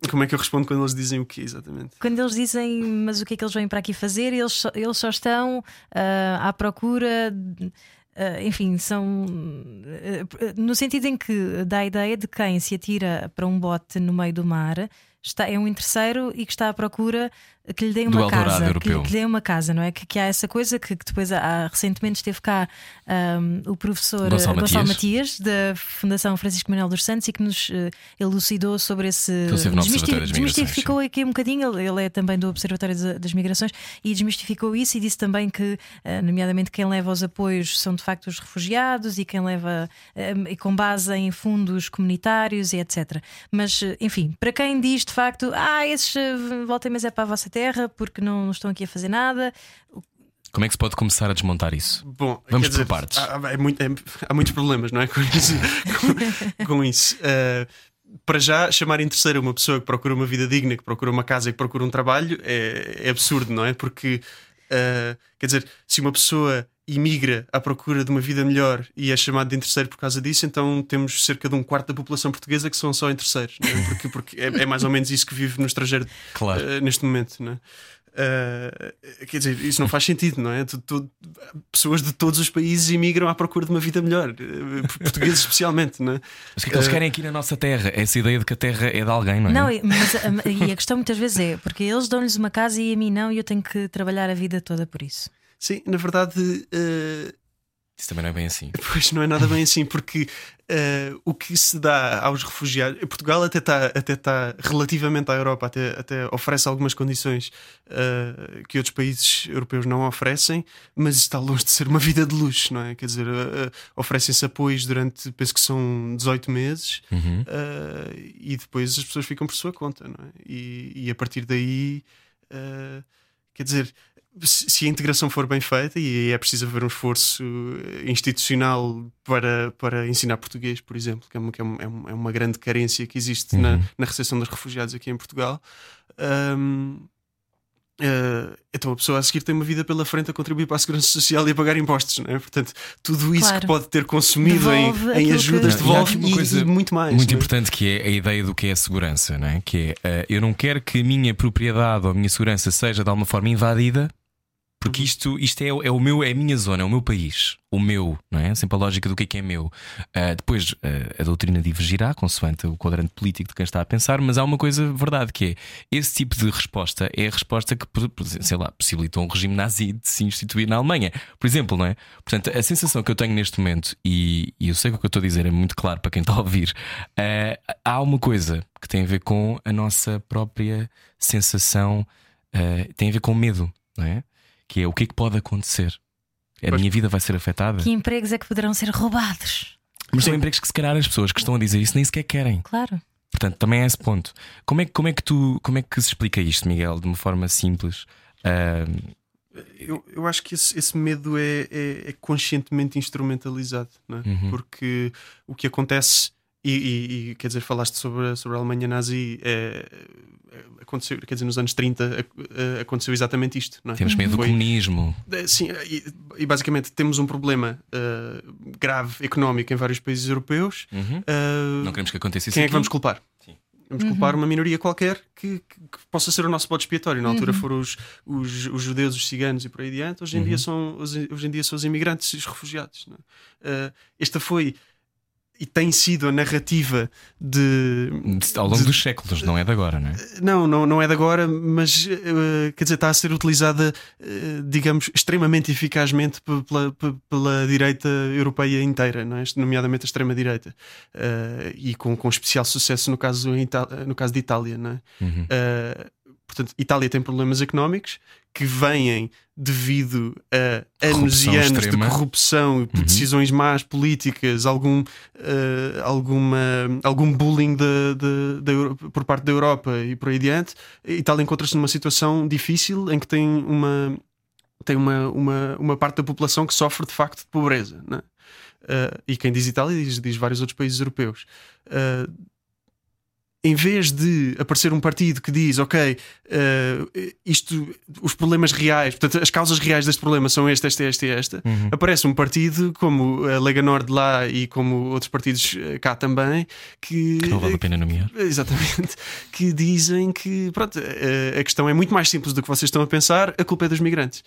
Como é que eu respondo quando eles dizem o quê exatamente? Quando eles dizem, mas o que é que eles vêm para aqui fazer? Eles só, eles só estão ah, à procura. de- ah, enfim, são ah, no sentido em que dá a ideia de quem se atira para um bote no meio do mar está, é um interesseiro e que está à procura que lhe Do uma casa, que lhe, europeu. que lhe dê uma casa, não é? Que, que há essa coisa que, que depois há, recentemente esteve cá ahm, o professor Gonçalo eh, Gonçalo Matias. Matias da Fundação Francisco Manuel dos Santos e que nos eh, elucidou sobre esse desmisti- Migrações, desmistificou aqui um bocadinho, ele, ele é também do Observatório das, Migrações e desmistificou isso e disse também que, eh, nomeadamente, quem leva os apoios são de facto os refugiados e quem leva eh, e com base em fundos comunitários e etc. Mas, enfim, para quem diz de facto, ah, esses voltem, mas é para a vossa terra porque não, não estão aqui a fazer nada, Como é que se pode começar a desmontar isso? Bom, Vamos quer dizer, por partes. Há, há- é muito- é- há muitos problemas, não é? *laughs* Com isso. com, com isso. Uh, para já, chamar em terceira uma pessoa que procura uma vida digna, que procura uma casa e que procura um trabalho é, é absurdo, não é? Porque, uh, quer dizer, se uma pessoa imigra à procura de uma vida melhor e é chamado de terceiro por causa disso, então temos cerca de um quarto da população portuguesa que são só em terceiros, não é? porque, porque é, é mais ou menos isso que vive no estrangeiro Claro. uh, neste momento, não é? Uh, quer dizer, isso não faz sentido, não é? Tu- tu- pessoas de todos os países imigram à procura de uma vida melhor, uh, portugueses especialmente, não é? Mas o que é que eles querem aqui na nossa terra? Essa ideia de que a terra é de alguém, não é? Não, e- mas a, e a questão muitas vezes é porque eles dão-lhes uma casa e a mim não, e eu tenho que trabalhar a vida toda por isso. Sim, na verdade, uh, Isso também não é bem assim. *laughs* Pois não é nada bem assim, porque eh, o que se dá aos refugiados. Portugal até está até tá, relativamente à Europa, até, até oferece algumas condições eh, que outros países europeus não oferecem, mas está longe de ser uma vida de luxo, não é? Quer dizer, eh, oferecem-se apoios durante, penso que são 18 meses, Uhum. e depois as pessoas ficam por sua conta, não é? E, e a partir daí, quer dizer, se a integração for bem feita, e aí é preciso haver um esforço eh, institucional para, para ensinar português, por exemplo, que é uma, que é uma, é uma- é grande carência que existe na, Uhum. na recepção dos refugiados aqui em Portugal. Ahm, eh, então a pessoa a seguir tem uma vida pela frente a contribuir para a segurança social e a pagar impostos, não é? Portanto, tudo isso Claro. que pode ter consumido em, Devolve em aquilo ajudas que- e devolve e, coisa e muito mais. Muito não é? importante que é a ideia do que é a segurança, não é? Que é eh, eu não quero que a minha propriedade ou a minha segurança seja de alguma forma invadida, porque isto, isto é, é o meu, é a minha zona, é o meu país, o meu, não é? Sempre a lógica do que é que é meu. Ah, depois ah, a doutrina divergirá, consoante o quadrante político de quem está a pensar, mas há uma coisa verdade que é esse tipo de resposta é a resposta que, sei lá, possibilitou um regime nazi de se instituir na Alemanha, por exemplo, não é? Portanto, a sensação que eu tenho neste momento, e, e eu sei que o que eu estou a dizer é muito claro para quem está a ouvir, ah, há uma coisa que tem a ver com a nossa própria sensação, tem a ver com medo, não é? Que é o que é que pode acontecer? A Pois. minha vida vai ser afetada. Que empregos é que poderão ser roubados? Mas são empregos que se calhar as pessoas que estão a dizer isso nem sequer querem. Claro. Portanto, também é esse ponto. Como é, que- como é que tu como é que se explica isto, Miguel, de uma forma simples? Ah, Eu, eu acho que esse, esse medo é, é- é conscientemente instrumentalizado, não é? Uhum. porque o que acontece, e, e- e, quer dizer, falaste sobre, a- sobre a Alemanha nazi, é, é, aconteceu, quer dizer, nos anos 30 é, é, aconteceu exatamente isto, não é? temos medo do Foi- comunismo. É, Sim, e, e basicamente temos um problema eh, grave económico em vários países europeus. Uhum. Eh, Não queremos que aconteça isso. quem é que aqui. vamos culpar? Sim. Vamos culpar uma minoria qualquer que, que- que possa ser o nosso bode expiatório. Na altura foram os, os, os judeus, os ciganos e por aí adiante. Hoje em, dia, são, os- hoje em dia são os imigrantes e os refugiados. não é? Eh, esta foi e tem sido a narrativa de. Ao longo de- dos séculos, não é de agora, não é? Não, não, não é de agora, mas eh, quer dizer, está a ser utilizada, eh, digamos, extremamente eficazmente pe- pela, pe- pela direita europeia inteira, não é? nomeadamente a extrema-direita, Eh, e com, com especial sucesso no caso, no caso de Itália. Não é? Uhum. Eh, portanto, Itália tem problemas económicos que vêm devido a anos Corrupção e anos extrema. de corrupção, de Uhum. decisões más políticas, algum, eh, alguma, algum bullying da- da Euro- por parte da Europa e por aí adiante. A Itália encontra-se numa situação difícil em que tem uma. Tem uma, uma, uma parte da população que sofre de facto de pobreza. não é? Eh, e quem diz Itália diz, diz vários outros países europeus. Eh, em vez de aparecer um partido que diz, ok, eh, isto, os problemas reais, portanto, as causas reais deste problema são este, este, este e esta, Uhum. aparece um partido como a Lega Nord lá e como outros partidos eh, cá também que, Que não vale a pena nomear. *laughs* Exatamente, que dizem que pronto, eh, a questão é muito mais simples do que vocês estão a pensar, a culpa é dos migrantes.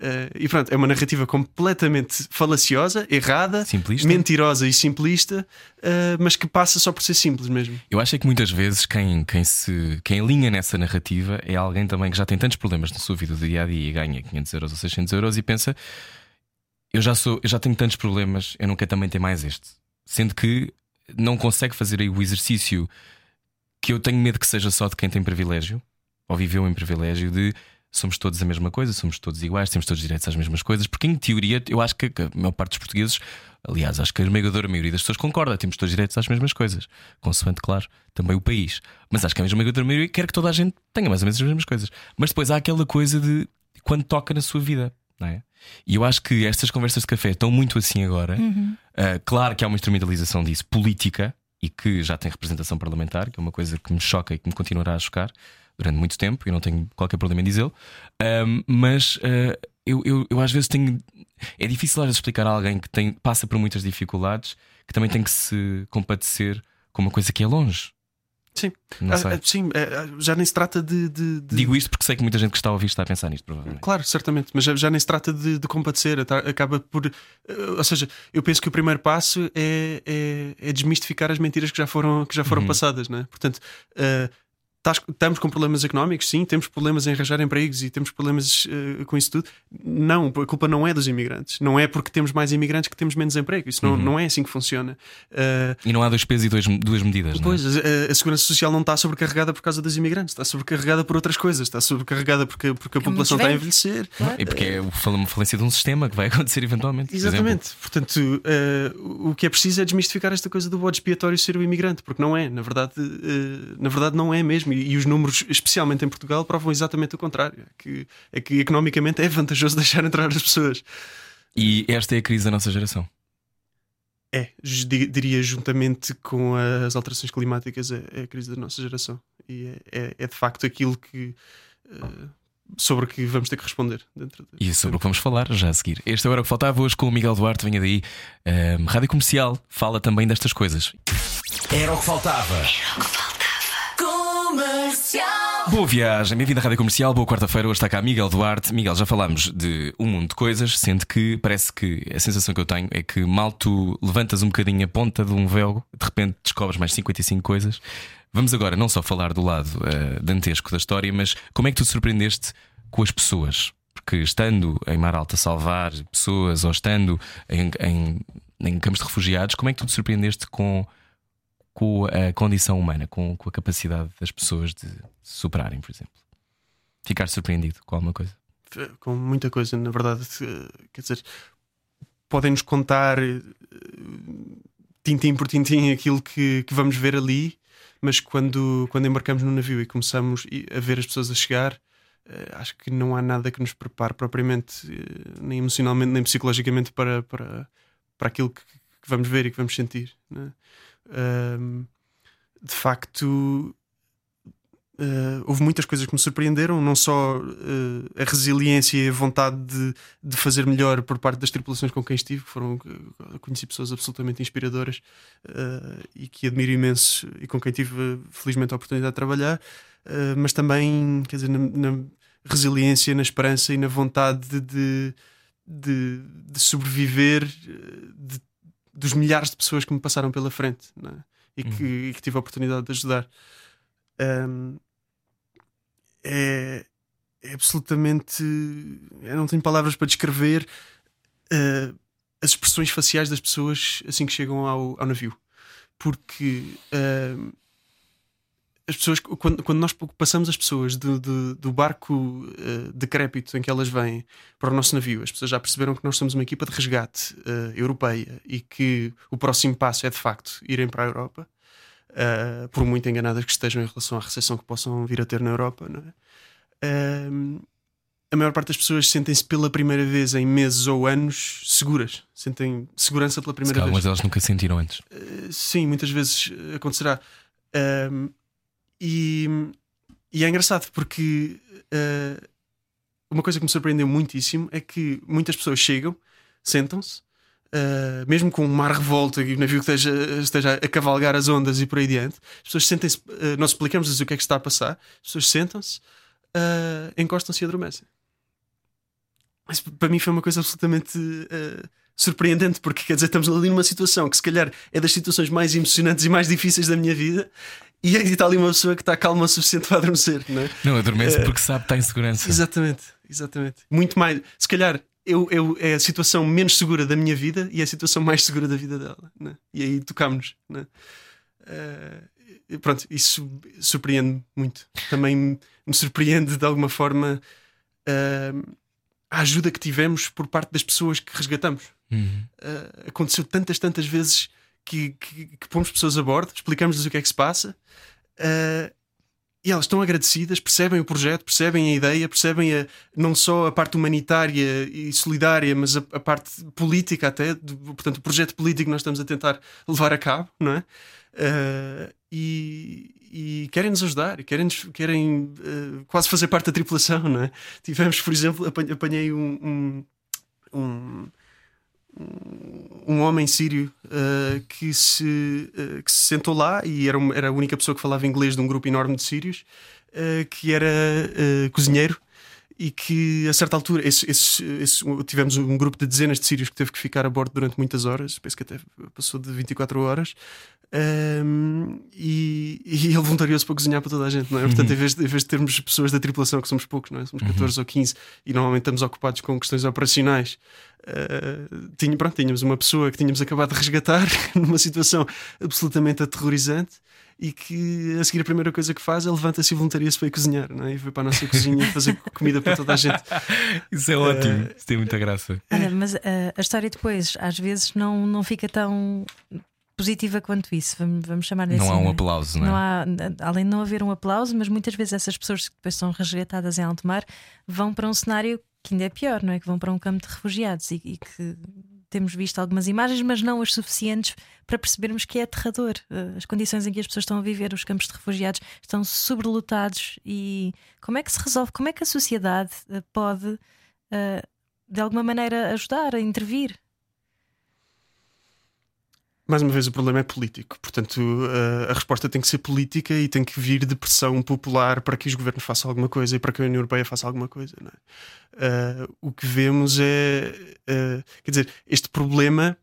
Eh, e pronto, é uma narrativa completamente falaciosa, errada, Simplista. mentirosa e simplista, eh, mas que passa só por ser simples mesmo. Eu acho é que muitas vezes quem, quem, se, quem alinha nessa narrativa é alguém também que já tem tantos problemas na sua vida do dia a dia e ganha 500 euros ou 600 euros e pensa: eu já, sou, eu já tenho tantos problemas, eu não quero também ter mais este. Sendo que não consegue fazer aí o exercício que eu tenho medo que seja só de quem tem privilégio ou viveu em privilégio de somos todos a mesma coisa, somos todos iguais, temos todos direitos às mesmas coisas, porque em teoria eu acho que a maior parte dos portugueses, aliás, acho que a esmagadora maioria das pessoas concorda, temos todos direitos às mesmas coisas, consoante, claro, também o país. Mas acho que a esmagadora maioria quer que toda a gente tenha mais ou menos as mesmas coisas. Mas depois há aquela coisa de quando toca na sua vida, não é? E eu acho que estas conversas de café estão muito assim agora. Uh, claro que há uma instrumentalização disso política e que já tem representação parlamentar, que é uma coisa que me choca e que me continuará a chocar durante muito tempo, e não tenho qualquer problema em dizê-lo. Um, mas uh, eu, eu, eu às vezes tenho. É difícil às vezes explicar a alguém que tem, passa por muitas dificuldades que também tem que se compadecer com uma coisa que é longe. Sim, Ah, ah, sim ah, já nem se trata de- de- de, Digo isto porque sei que muita gente que está a ouvir está a pensar nisto, provavelmente. Claro, certamente, mas já, já nem se trata de, de compadecer, acaba por. Ou seja, eu penso que o primeiro passo é, é, é desmistificar as mentiras que já foram, que já foram Uhum. passadas, né? Portanto, tás- estamos com problemas económicos, sim, temos problemas em arranjar empregos e temos problemas eh, com isso tudo. Não, a culpa não é dos imigrantes, não é porque temos mais imigrantes que temos menos emprego, isso não, Uhum. não é assim que funciona. Eh, E não há dois pesos e dois, duas medidas, não é? Pois, a, a segurança social não está sobrecarregada por causa dos imigrantes, está sobrecarregada por outras coisas, está sobrecarregada porque, porque a população está a envelhecer. E porque é o- uma falência de um sistema que vai *laughs* acontecer eventualmente. por. Exatamente. Portanto, eh, o que é preciso é desmistificar esta coisa do bode expiatório ser o imigrante, porque não é. Na verdade, na verdade não é mesmo. E, e os números, especialmente em Portugal, provam exatamente o contrário. É que, é que economicamente é vantajoso *laughs* deixar entrar as pessoas. E esta é a crise da nossa geração. É, diria juntamente com as alterações climáticas, é, é a crise da nossa geração. E é, é- é de facto aquilo que. eh, sobre o que vamos ter que responder dentro de... E sobre o que vamos falar já a seguir. Este é o Era o que Faltava hoje com o Miguel Duarte. Venha daí. Ahm, Rádio Comercial fala também destas coisas. Era o que faltava. Boa viagem, bem-vindo à Rádio Comercial. Boa quarta-feira. Hoje está cá Miguel Duarte. Miguel, já falámos de um mundo de coisas, sendo que parece que a sensação que eu tenho é que mal tu levantas um bocadinho a ponta de um véu, de repente descobres mais 55 coisas. Vamos agora não só falar do lado eh, dantesco da história, mas como é que tu te surpreendeste com as pessoas? Porque estando em Mar Alta a salvar pessoas ou estando em, em, em campos de refugiados, como é que tu te surpreendeste com com a condição humana, com, com a capacidade das pessoas de se superarem, por exemplo. Ficar surpreendido com alguma coisa. com muita coisa, na verdade. Eh, quer dizer, podem-nos contar eh, tintim por tintim aquilo que, que vamos ver ali, mas quando, quando embarcamos no navio e começamos a ver as pessoas a chegar, eh, acho que não há nada que nos prepare propriamente, nem emocionalmente, nem psicologicamente, para, para, para aquilo que, que vamos ver e que vamos sentir. Né? De facto, Uh, houve muitas coisas que me surpreenderam, não só uh, a resiliência e a vontade de, de, fazer melhor por parte das tripulações com quem estive, foram uh, conheci pessoas absolutamente inspiradoras e que admiro imenso e com quem tive felizmente a oportunidade de trabalhar, mas também, quer dizer, na, na, resiliência, na esperança e na vontade de, de, de sobreviver de, dos milhares de pessoas que me passaram pela frente é? e, que, uhum. e, que, tive a oportunidade de ajudar. Um, é, é absolutamente. Eu não tenho palavras para descrever uh, as expressões faciais das pessoas assim que chegam ao, ao navio. Porque uh, as pessoas, quando, quando, nós passamos as pessoas do, do, do barco uh, decrépito em que elas vêm para o nosso navio, as pessoas já perceberam que nós somos uma equipa de resgate uh, europeia e que o próximo passo é de facto irem para a Europa uh, por muito enganadas que estejam em relação à recessão que possam vir a ter na Europa. É? Uh, a maior parte das pessoas sentem-se pela primeira vez em meses ou anos seguras, sentem segurança pela primeira vez. Mas elas nunca sentiram antes. Sim, muitas vezes acontecerá. E, e, é engraçado porque uma coisa que me surpreendeu muitíssimo é que muitas pessoas chegam, sentam-se Uh, mesmo com um mar revolto e o navio que esteja, esteja a cavalgar as ondas e por aí diante, as pessoas sentem-se, uh, nós explicamos-lhes o que é que está a passar, as pessoas sentam-se, uh, encostam-se e adormecem. Mas para mim foi uma coisa absolutamente surpreendente, porque quer dizer, estamos ali numa situação que se calhar é das situações mais emocionantes e mais difíceis da minha vida. E está ali uma pessoa que está calma o suficiente para adormecer, não é? Não, adormece porque sabe que está em segurança. Exatamente, exatamente. Muito mais. Se calhar eu, eu, é a situação menos segura da minha vida e é a situação mais segura da vida dela. Né? E aí tocámos. Né? Uh, pronto, isso surpreende muito. Também me surpreende de alguma forma uh, a ajuda que tivemos por parte das pessoas que resgatamos. Uh, aconteceu tantas, tantas vezes que, que, que pomos pessoas a bordo, explicamos-lhes o que é que se passa. Uh, e elas estão agradecidas, percebem o projeto, percebem a ideia, percebem a, não só a parte humanitária e solidária, mas a, a parte política até, portanto, o projeto político que nós estamos a tentar levar a cabo, não é? Uh, e, e querem nos ajudar, querem, querem uh, quase fazer parte da tripulação, não é? Tivemos, por exemplo, apanhei um, um, um um homem sírio uh, que, se, uh, que se sentou lá e era, era a única pessoa que falava inglês de um grupo enorme de sírios, uh, que era cozinheiro e que a certa altura esse, esse, esse, tivemos um grupo de dezenas de sírios que teve que ficar a bordo durante muitas horas, penso que até passou de 24 horas. Um, e, e, *laughs* ele voluntariou-se para cozinhar para toda a gente, não é? Uhum. Portanto, em vez, de, em vez, de, termos pessoas da tripulação, que somos poucos, não é? Somos 14 uhum. ou 15 e normalmente estamos ocupados com questões operacionais, uh, tinha, pronto, tínhamos uma pessoa que tínhamos acabado de resgatar *laughs* numa situação absolutamente aterrorizante e que a seguir a primeira coisa que faz é levanta-se e voluntaria-se para ir cozinhar não é? e vai para a nossa cozinha fazer *laughs* comida para toda a gente. Isso é ótimo, uh, isso tem muita graça. Olha, mas uh, a história depois às vezes não, não fica tão positiva quanto isso, vamos, vamos chamar assim. Não há um aplauso, não é? Não há, além de não haver um aplauso, mas muitas vezes essas pessoas que depois são resgatadas em alto mar vão para um cenário que ainda é pior, não é? Que vão para um campo de refugiados e, e que temos visto algumas imagens, mas não as suficientes para percebermos que é aterrador. Eh, as condições em que as pessoas estão a viver, os campos de refugiados estão sobrelotados e como é que se resolve? Como é que a sociedade eh, pode, eh, de alguma maneira, ajudar a intervir? Mais uma vez, o problema é político. Portanto, a resposta tem que ser política e tem que vir de pressão popular para que os governos façam alguma coisa e para que a União Europeia faça alguma coisa. É? Uh, o que vemos é. Uh, quer dizer, este problema,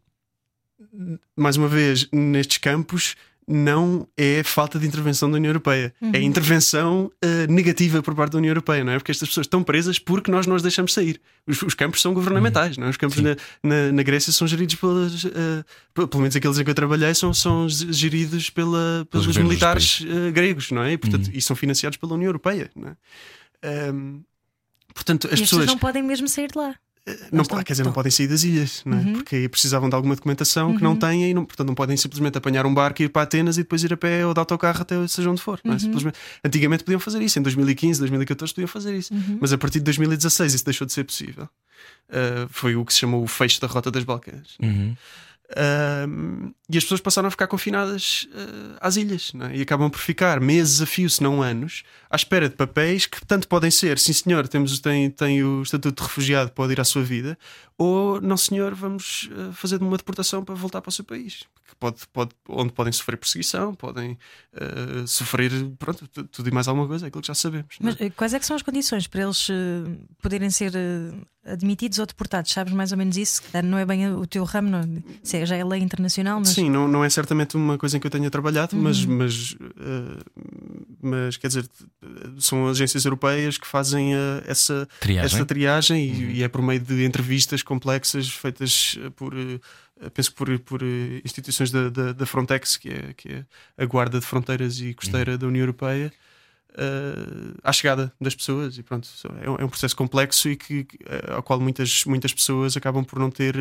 mais uma vez, nestes campos, não é falta de intervenção da União Europeia, é uhum. é intervenção uh, negativa por parte da União Europeia, não é? Porque estas pessoas estão presas porque nós não as deixamos sair. Os, os campos são governamentais, uhum. não é? Os campos na, na, na, Grécia são geridos pelas, uh, pelo menos aqueles em que eu trabalhei, são, são geridos pela, pelos militares uh, gregos, não é? E, portanto, uhum. e são financiados pela União Europeia, não é? Um, Portanto, as e as pessoas não podem mesmo sair de lá. Não, estão- quer dizer, não estão- podem sair das ilhas, não é? Uhum. porque aí precisavam de alguma documentação que não têm e não, portanto não podem simplesmente apanhar um barco e ir para Atenas e depois ir a pé ou de autocarro até seja onde for. não Uhum. é? Simplesmente- Antigamente podiam fazer isso, em 2015, 2014 podiam fazer isso, Uhum. mas a partir de 2016 isso deixou de ser possível. Uh, foi o que se chamou o fecho da Rota das Balcãs. Uhum. Um, e as pessoas passaram a ficar confinadas uh, às ilhas não é? e acabam por ficar meses a fio, se não anos, à espera de papéis que tanto podem ser: sim, senhor, temos, tem, tem o estatuto de refugiado, pode ir à sua vida, ou não, senhor, vamos uh, fazer uma deportação para voltar para o seu país. Que pode, pode, onde podem sofrer perseguição, podem uh, sofrer pronto, tu- tudo e mais alguma coisa, é aquilo que já sabemos. é? Mas eh, quais é que são as condições para eles eh, poderem ser eh, admitidos ou deportados? Sabes mais ou menos isso? Não é bem o teu ramo, não, se é- já é lei internacional, mas Sim, não, não é certamente uma coisa em que eu tenha trabalhado, mas, Uhum. mas, eh, mas quer dizer, são agências europeias que fazem eh, essa Triagem. essa triagem e, e é por meio de entrevistas complexas feitas eh, por. eh, Penso por, por instituições da, da, da Frontex, que é, que é a Guarda de Fronteiras e Costeira da União Europeia, eh, à chegada das pessoas. E pronto, é um, é um processo complexo e que, que, ao qual muitas, muitas pessoas acabam por não ter,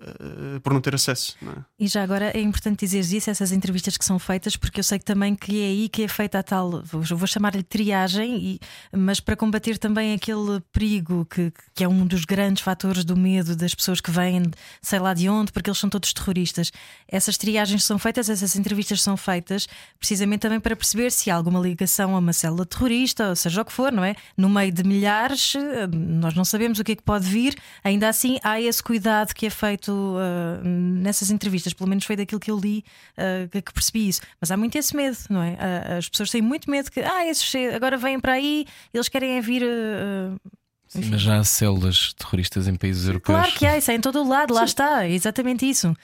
eh, por não ter acesso. Não é? E já agora é importante dizeres isso, essas entrevistas que são feitas, porque eu sei que também que é aí que é feita a tal, vou, chamar-lhe triagem, e- mas para combater também aquele perigo que, que é um dos grandes fatores do medo das pessoas que vêm, sei lá de onde, porque eles são todos terroristas. Essas triagens são feitas, essas entrevistas são feitas precisamente também para perceber se há alguma ligação a uma célula terrorista, ou seja o que for, não é? No meio de milhares, eh, nós não sabemos o que é que pode vir, ainda assim há esse cuidado que é feito ah, nessas entrevistas, pelo menos foi daquilo que eu li ah, que, que percebi isso. Mas há muito esse medo, não é? Ah, as pessoas têm muito medo que, ah, esses agora vêm para aí, eles querem é vir. Sim, mas já há células terroristas em países europeus. Claro que há, isso é em todo o lado, lá está, é exatamente isso.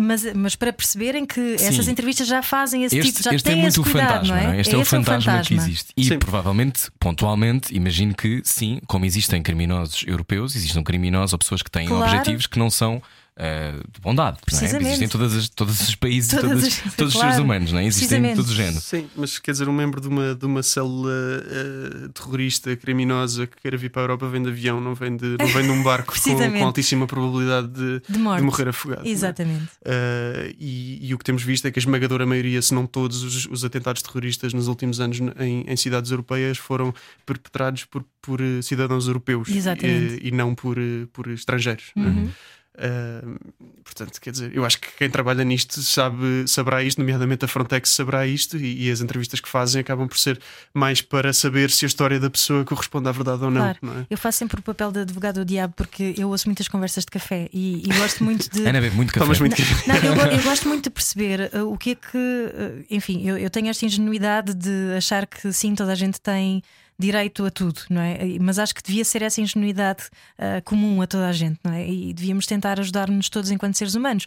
Mas, mas para perceberem que Sim. essas entrevistas já fazem esse Este, tipo, já este é têm muito esse o cuidado, fantasma, não é? Este é, o Esse fantasma, que fantasma. existe. E Sim. provavelmente, pontualmente, imagino que sim, como existem criminosos europeus, existem criminosos ou pessoas que têm Claro. objetivos que não são. Ah, de bondade, não é? Precisamente. Existem todas as, todos os países, Todas todas- as- todos os claro. seres humanos, não é? Existem Precisamente. todos os géneros. Sim, mas quer dizer, um membro de uma, de uma célula eh, terrorista, criminosa que queira vir para a Europa vem de avião, não vem de, não vem de um barco *laughs* com, Precisamente. com altíssima probabilidade de, De morte. de morrer afogado. é? Exatamente. Uh, e, e o que temos visto é que a esmagadora maioria, se não todos, os, os atentados terroristas nos últimos anos em, em cidades europeias foram perpetrados por, por eh, cidadãos europeus eh, e, não por, eh, por estrangeiros. é? Uh, portanto, quer dizer, eu acho que quem trabalha nisto sabe, saberá isto, nomeadamente a Frontex saberá isto, e, e as entrevistas que fazem acabam por ser mais para saber se a história da pessoa corresponde à verdade ou não. Claro. não é? Eu faço sempre o papel de advogado do diabo porque eu ouço muitas conversas de café e, e gosto muito de. *laughs* Ana bebe muito café. Tomas muito Não, eu, go- eu gosto muito de perceber uh, o que é que. uh, enfim, eu, eu tenho esta ingenuidade de achar que sim, toda a gente tem direito a tudo, não é? Mas acho que devia ser essa ingenuidade uh, comum a toda a gente, não é? E devíamos tentar ajudar-nos todos enquanto seres humanos.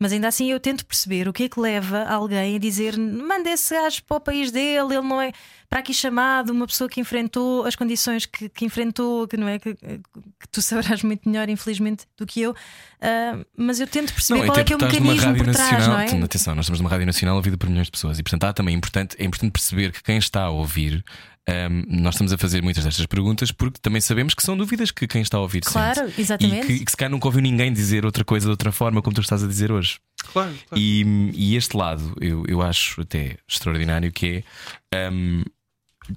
Mas ainda assim eu tento perceber o que é que leva alguém a dizer manda esse gajo para o país dele, ele não é para aqui chamado, uma pessoa que enfrentou as condições que, que enfrentou, que não é que, que tu *laughs* saberás muito melhor, infelizmente, do que eu. Ah, mas eu tento perceber Não, qual é que é o mecanismo por trás, nacional. não é? Atenção, nós estamos numa rádio nacional ouvida por milhões de pessoas e, portanto, há também importante, é importante perceber que quem está a ouvir. Ahm, nós estamos a fazer muitas destas perguntas porque também sabemos que são dúvidas que quem está a ouvir Claro, sente. exatamente. E que, que se calhar nunca ouviu ninguém dizer outra coisa de outra forma como tu estás a dizer hoje. Claro, claro. E, e este lado eu, eu acho até extraordinário que é ahm,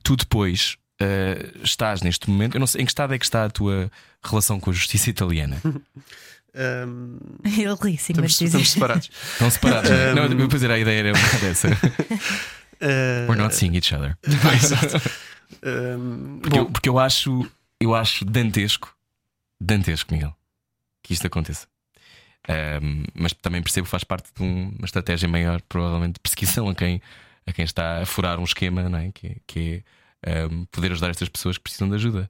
tu depois ah, estás neste momento. Eu não sei em que estado é que está a tua relação com a justiça italiana. *laughs* Um, Ele ri, sim, mas estamos, diz estamos separados. Estão separados. não é? Não, vou dizer a ideia era um bocado essa. *laughs* Uh, We're not seeing each other. *laughs* Exato. Um, *laughs* Porque, eu, porque eu acho eu acho dantesco, dantesco, Miguel, que isto aconteça. Ahm, mas também percebo que faz parte de um- uma estratégia maior, provavelmente, de perseguição a quem, a quem está a furar um esquema, não é? que, é- que é ahm, poder ajudar estas pessoas que precisam de ajuda.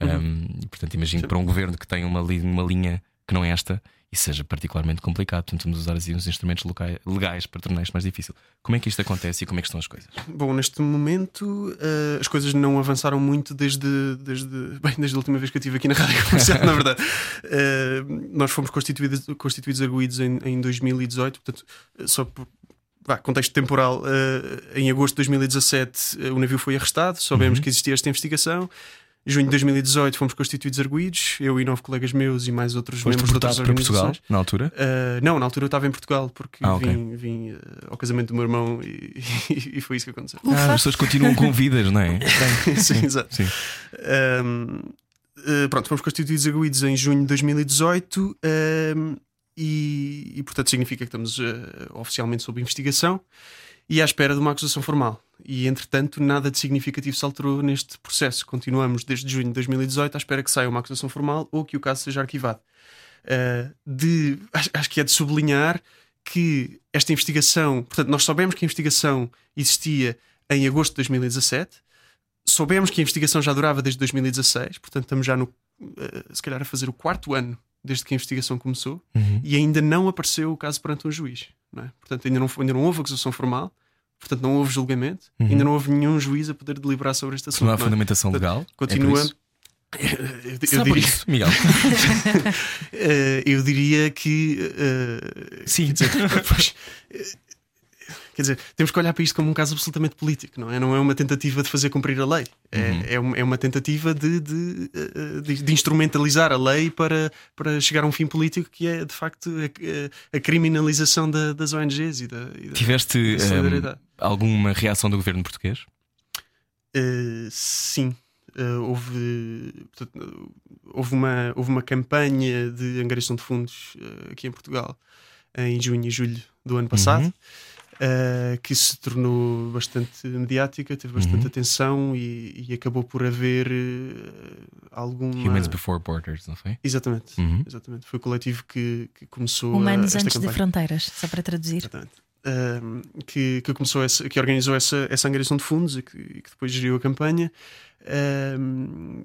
Ahm, e, portanto, imagino que para um governo que tem uma, li- uma linha que não é esta, isso seja particularmente complicado. Portanto, vamos usar assim, uns instrumentos locais, legais para tornar isto mais difícil. Como é que isto acontece e como é que estão as coisas? bom, neste momento uh, as coisas não avançaram muito desde, desde, *laughs* bem, desde a última vez que eu estive aqui na Rádio Comercial, na verdade. Uh, nós fomos constituídos, constituídos arguídos em, em 2018, portanto, só por vá, contexto temporal, uh, em agosto de 2017 uh, o navio foi arrestado, soubemos Uhum. que existia esta investigação. Junho de 2018 fomos constituídos arguídos, eu e nove colegas meus e mais outros Foste membros de outras Portugal na altura? Uh, não, na altura eu estava em Portugal porque Ah, vim, vim, uh, ao casamento do meu irmão e, *laughs* e foi isso que aconteceu. Ah, as pessoas continuam com vidas, não é? *laughs* Sim, exato. Sim. Um, uh, pronto, fomos constituídos arguídos em junho de 2018 um, e, e, portanto, significa que estamos oficialmente sob investigação e à espera de uma acusação formal. E entretanto, nada de significativo se alterou neste processo. Continuamos desde junho de 2018 à espera que saia uma acusação formal ou que o caso seja arquivado. Uh, de, acho, acho que é de sublinhar que esta investigação, portanto, nós soubemos que a investigação existia em agosto de 2017 soubemos que a investigação já durava desde 2016, portanto estamos já no, eh, se calhar a fazer o quarto ano desde que a investigação começou Uhum. e ainda não apareceu o caso perante um juiz. É? Portanto, ainda não, ainda não houve acusação formal, portanto não houve julgamento, Uhum. ainda não houve nenhum juiz a poder deliberar sobre este assunto. Não há não é? fundamentação legal. Continua. É por isso? *laughs* Eu, eu por diria, isso, Miguel? *laughs* *laughs* eh, eu diria que. eh, Sim. Dizer, pois, quer dizer, temos que olhar para isto como um caso absolutamente político, não é? Não é uma tentativa de fazer cumprir a lei. É, Uhum. é, uma, é uma tentativa de, de, eh, de- de instrumentalizar a lei para, para chegar a um fim político que é, de facto, a, a criminalização da- das ONGs e da. e da- Tiveste da hum, solidariedade. alguma reação do governo português? Eh, sim. Eh, houve, portanto, houve, uma, houve uma campanha de angariação de fundos eh, aqui em Portugal em junho e julho do ano passado Uhum. Eh, que se tornou bastante mediática, teve bastante Uhum. atenção e, e acabou por haver eh, alguma. Humans Before Borders, não foi? Exatamente, Uhum. exatamente. Foi o coletivo que, que começou a- Humanos esta antes de campanha. fronteiras, só para traduzir. Exatamente. Ahm, que, que começou essa, que organizou essa, essa angariação de fundos e que, e que depois geriu a campanha.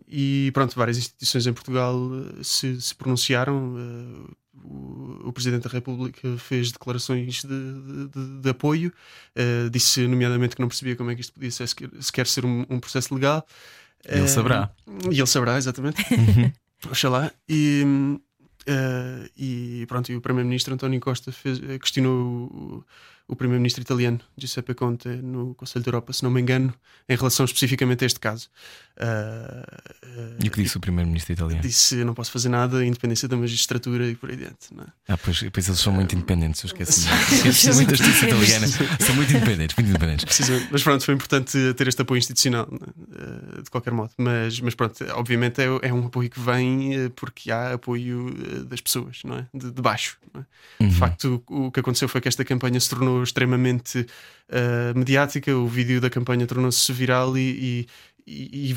E pronto, várias instituições em Portugal eh, se, se pronunciaram. eh, o, o Presidente da República fez declarações de, de- de- de apoio, eh, disse nomeadamente que não percebia como é que isto podia ser sequer, sequer ser um, um processo legal. Ele Ahm, saberá. E ele saberá, exatamente. *laughs* Oxalá. E, e pronto, e o Primeiro-Ministro António Costa fez- questionou o, o Primeiro-Ministro italiano Giuseppe Conte no Conselho da Europa, se não me engano, em relação especificamente a este caso. Eh, eh, E o que disse o primeiro-ministro italiano? Disse: não posso fazer nada, independência da magistratura e por aí dentro. Não é? Ah, pois, pois eles são muito independentes, eu esqueço. Sim. *laughs* Esqueço muito da justiça italiana. São muito independentes, muito independentes. Precisamente. Mas pronto, foi importante ter este apoio institucional, né? Eh, de qualquer modo. Mas, mas pronto, obviamente é, é um apoio que vem eh, porque há apoio eh, das pessoas, não é? De, de baixo. não é? Uhum. De facto, o, o que aconteceu foi que esta campanha se tornou extremamente eh, mediática, o vídeo da campanha tornou-se viral e. e, e-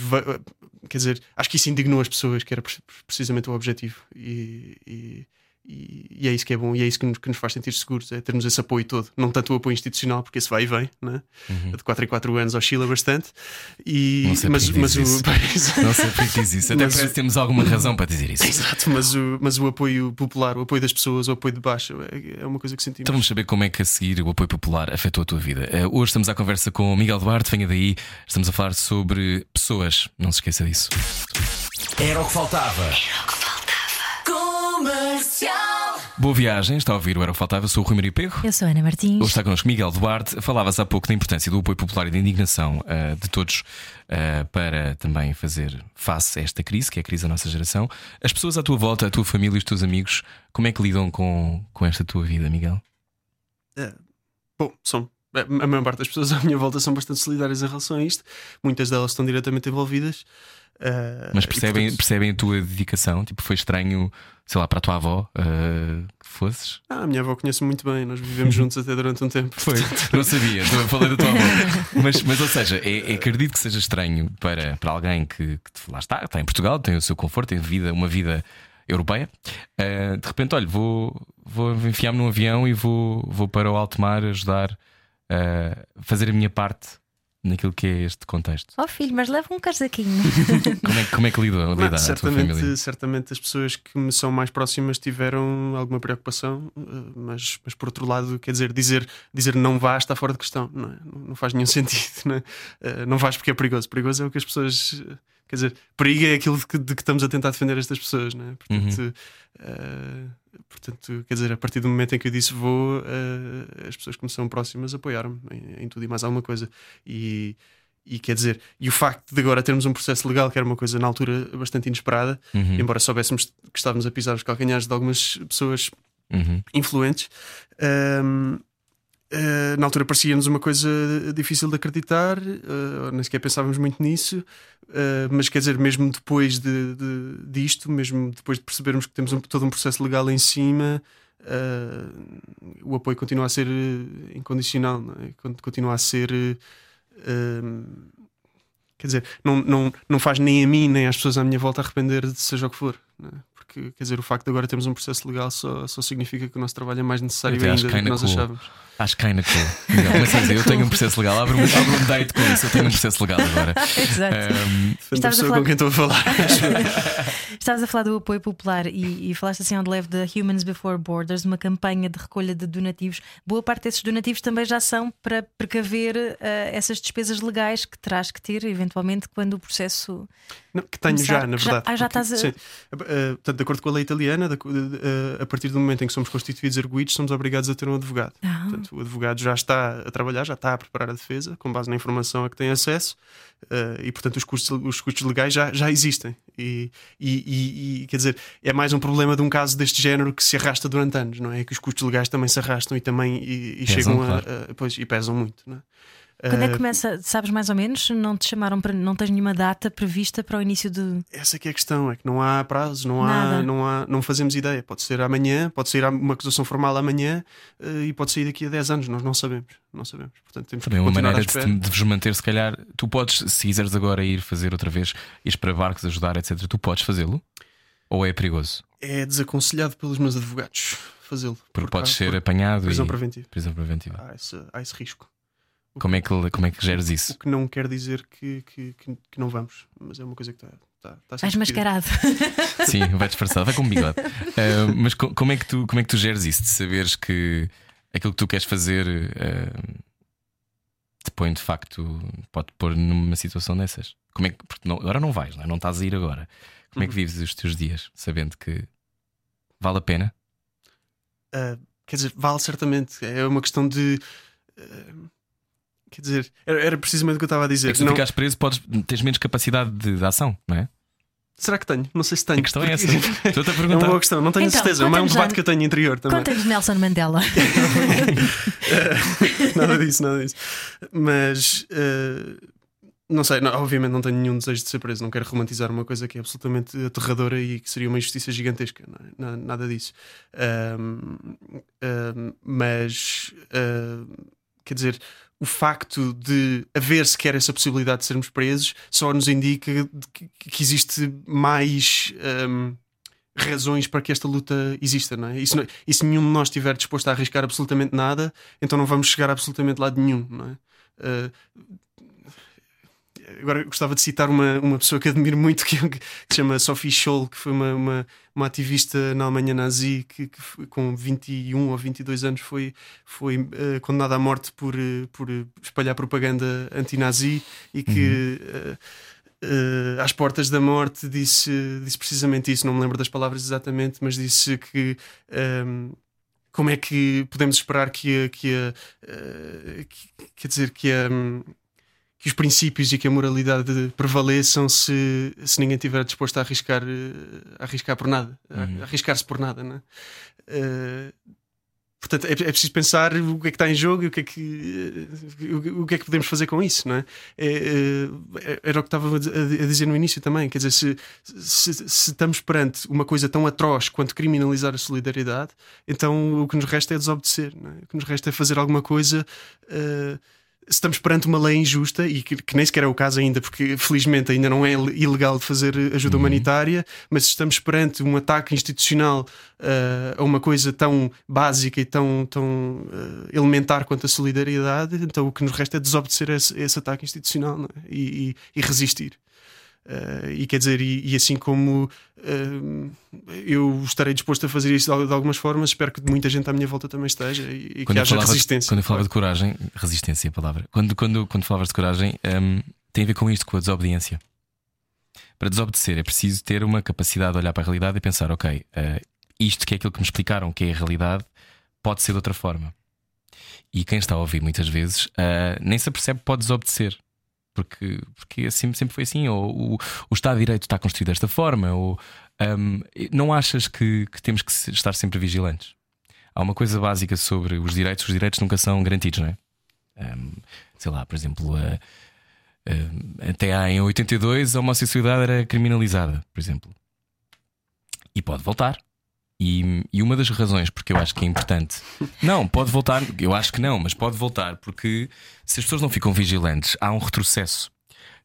quer dizer, acho que isso indignou as pessoas, que era pre- precisamente o objetivo. E, e- e- e é isso que é bom, e é isso que nos, que nos faz sentir seguros, é termos esse apoio todo. Não tanto o apoio institucional, porque esse vai e vem, né? Uhum. de 4 em 4 anos oscila bastante. E, Não sei mas, porque mas o. diz isso. *laughs* Não sei porque diz isso. Até Mas- parece que temos alguma razão para dizer isso. Exato, mas o, mas o apoio popular, o apoio das pessoas, o apoio de baixo é, é uma coisa que sentimos. Então vamos saber como é que a seguir o apoio popular afetou a tua vida. Eh, hoje estamos à conversa com o Miguel Duarte, venha daí. Estamos a falar sobre pessoas, não se esqueça disso. Era o que faltava. Boa viagem, está a ouvir o Era o Faltava, sou o Rui Maria Pego. Eu sou a Ana Martins. Hoje está connosco Miguel Duarte. Falavas há pouco da importância do apoio popular e da indignação ah, de todos ah, para também fazer face a esta crise, que é a crise da nossa geração. As pessoas à tua volta, a tua família e os teus amigos, como é que lidam com, com esta tua vida, Miguel? Bom, são. A maior parte das pessoas à minha volta são bastante solidárias em relação a isto. Muitas delas estão diretamente envolvidas. Uh, Mas e, percebem, portanto, percebem a tua dedicação? Tipo, foi estranho, sei lá, para a tua avó ah, que fosses? Ah, a minha avó conhece muito bem, nós vivemos *laughs* juntos até durante um tempo. Foi, não sabia, estou a falar da tua avó. *laughs* Mas, mas ou seja, é, é, acredito que seja estranho para, para alguém que, que lá está, está em Portugal, tem o seu conforto, tem vida, uma vida europeia. Uh, de repente, olha, vou, vou enfiar-me num avião e vou, vou para o alto mar ajudar a fazer a minha parte naquilo que é este contexto. Oh filho, mas leva um casaquinho. *laughs* Como é, como é que lida, Não, lida família? certamente, certamente as pessoas que me são mais próximas tiveram alguma preocupação, eh, mas, mas por outro lado, quer dizer, dizer, dizer não vás está fora de questão, não, é? não, não faz nenhum *laughs* sentido. Não, é? Eh, não vais porque é perigoso. Perigoso é o que as pessoas. Quer dizer, perigo é aquilo de que, de que estamos a tentar defender estas pessoas, não é? Portanto, eh, portanto, quer dizer, a partir do momento em que eu disse vou, eh, as pessoas que me são próximas apoiaram-me em, em tudo e mais alguma coisa. E, E quer dizer, e o facto de agora termos um processo legal que era uma coisa na altura bastante inesperada, Uhum. embora soubéssemos que estávamos a pisar os calcanhares de algumas pessoas Uhum. influentes, hum, eh, na altura parecia-nos uma coisa difícil de acreditar, eh, nem sequer pensávamos muito nisso, eh, mas quer dizer, mesmo depois de, de- disto, mesmo depois de percebermos que temos um- todo um processo legal em cima. eh, o apoio continua a ser eh, incondicional, é? Con- continua a ser eh, quer dizer, não, não, não faz nem a mim nem às pessoas à minha volta arrepender de seja o que for? Porque quer dizer, o facto de agora termos um processo legal só, só significa que o nosso trabalho é mais necessário Até ainda que do que ainda nós cool. achávamos. Acho que cai na cool. Legal. Dizer, eu tenho um processo legal, abre um, abre um date com isso, eu tenho um processo legal agora. *laughs* Exato. A pessoa falar- com quem estou a falar. *laughs* *laughs* Estavas a falar do apoio popular e, e falaste assim ao de leve da Humans Before Borders, uma campanha de recolha de donativos. Boa parte desses donativos também já são para precaver eh, essas despesas legais que terás que ter, eventualmente, quando o processo. Não, que tenho Começar- já, na que já- verdade. ah, já estás a- sim, eh, portanto, de acordo com a lei italiana, de eh, a partir do momento em que somos constituídos arguídos, somos obrigados a ter um advogado. Ah. Portanto, o advogado já está a trabalhar, já está a preparar a defesa, com base na informação a que tem acesso, e portanto os custos, os custos legais já, já existem. E, e- e- e, quer dizer, é mais um problema de um caso deste género que se arrasta durante anos, não é? Que os custos legais também se arrastam e também e, e Pesam, chegam a, claro. a- pois, e pesam muito, não é? Quando é que começa? Sabes mais ou menos? Não te chamaram para. Não tens nenhuma data prevista para o início de. Essa é que é a questão, é que não há prazos, não Nada. há, não há, não fazemos ideia. Pode ser amanhã, pode sair uma acusação formal amanhã eh, e pode sair daqui a 10 anos, nós não sabemos, não sabemos. Portanto, temos Também que uma continuar maneira de, de vos manter, se calhar, tu podes, se quiseres agora ir fazer outra vez, ires para barcos, ajudar, etc., tu podes fazê-lo? Ou é perigoso? É desaconselhado pelos meus advogados fazê-lo. Porque Por podes ser por apanhado prisão e. preventiva. Prisão preventiva. Há esse, há esse risco. Como é que, como é que geres isso? O que não quer dizer que, que, que, que não vamos, mas é uma coisa que está. A ser Vais discutida. mascarado. *laughs* Sim, vai disfarçado, vai com um bigode. Ah, *laughs* mas co- como é, que tu, como é que tu geres isso? De saberes que aquilo que tu queres fazer ah, te põe de facto, pode pôr numa situação dessas? Como é que, porque não, agora não vais, não, é? não estás a ir agora. Como é Uhum. que vives os teus dias sabendo que vale a pena? Ah, quer dizer, vale certamente. É uma questão de. ah, quer dizer, era, era precisamente o que eu estava a dizer. É que se tu Não- ficares preso, podes, tens menos capacidade de, de ação, não é? Será que tenho? Não sei se tenho. A questão é essa. Porque- *laughs* Estou-te a É uma perguntar. boa questão, não tenho Então, certeza, mas é um debate já- que eu tenho interior também. Conta-nos Nelson Mandela. *laughs* nada disso, nada disso. Mas eh, não sei, não, obviamente não tenho nenhum desejo de ser preso, não quero romantizar uma coisa que é absolutamente aterradora e que seria uma injustiça gigantesca, não é? Na- nada disso. Ahm, ahm, mas ahm, quer dizer. O facto de haver sequer essa possibilidade de sermos presos só nos indica que, existe mais ahm, razões para que esta luta exista, não é? E se, não- e se nenhum de nós estiver disposto a arriscar absolutamente nada, então não vamos chegar a absolutamente lado nenhum, não é? Ah, agora gostava de citar uma, uma pessoa que admiro muito que, que se chama Sophie Scholl, que foi uma, uma, uma ativista na Alemanha nazi que, que foi- com 21 ou 22 anos foi, foi ah, condenada à morte por, eh, por espalhar propaganda anti-nazi e que ah, eh, às portas da morte disse, disse precisamente isso, não me lembro das palavras exatamente, mas disse que ehm, como é que podemos esperar que, a- que, a, eh, que- quer dizer que, a, que os princípios e que a moralidade prevaleçam se, se ninguém estiver disposto a arriscar, eh, a arriscar por nada, a- Uhum. arriscar-se por nada, não é? Eh, Portanto, é, é preciso pensar o que é que está em jogo e o que é que, eh, o, o que, é que podemos fazer com isso, não é? É, é, era o que estava a di- a dizer no início também. Quer dizer, se, se, se estamos perante uma coisa tão atroz quanto criminalizar a solidariedade, então o que nos resta é desobedecer, é? O que nos resta é fazer alguma coisa. se estamos perante uma lei injusta e que, que nem sequer é o caso ainda, porque felizmente ainda não é ilegal de fazer ajuda humanitária, mas se estamos perante um ataque institucional eh, a uma coisa tão básica e tão, tão eh, elementar quanto a solidariedade, então o que nos resta é desobedecer esse, esse ataque institucional é? e, e- e resistir. Eh, e quer dizer, e, e assim como eh, eu estarei disposto a fazer isso de, de algumas formas, espero que muita gente à minha volta também esteja e, e que haja falava, resistência. Quando eu falava de coragem, resistência é a palavra. Quando, quando, quando falavas de coragem, hum, tem a ver com isto, com a desobediência. Para desobedecer é preciso ter uma capacidade de olhar para a realidade e pensar: ok, eh, isto que é aquilo que me explicaram que é a realidade, pode ser de outra forma. E quem está a ouvir muitas vezes nem se apercebe que pode desobedecer. Porque, porque assim, sempre foi assim, ou o, o Estado de Direito está construído desta forma, ou um, não achas que, que temos que estar sempre vigilantes? Há uma coisa básica sobre os direitos, os direitos nunca são garantidos, não é? Um, sei lá, por exemplo, a, a, até há em 82 a homossexualidade era criminalizada, por exemplo. E pode voltar. E, e, uma das razões porque eu acho que é importante. Não, pode voltar, eu acho que não, mas pode voltar, porque se as pessoas não ficam vigilantes, há um retrocesso.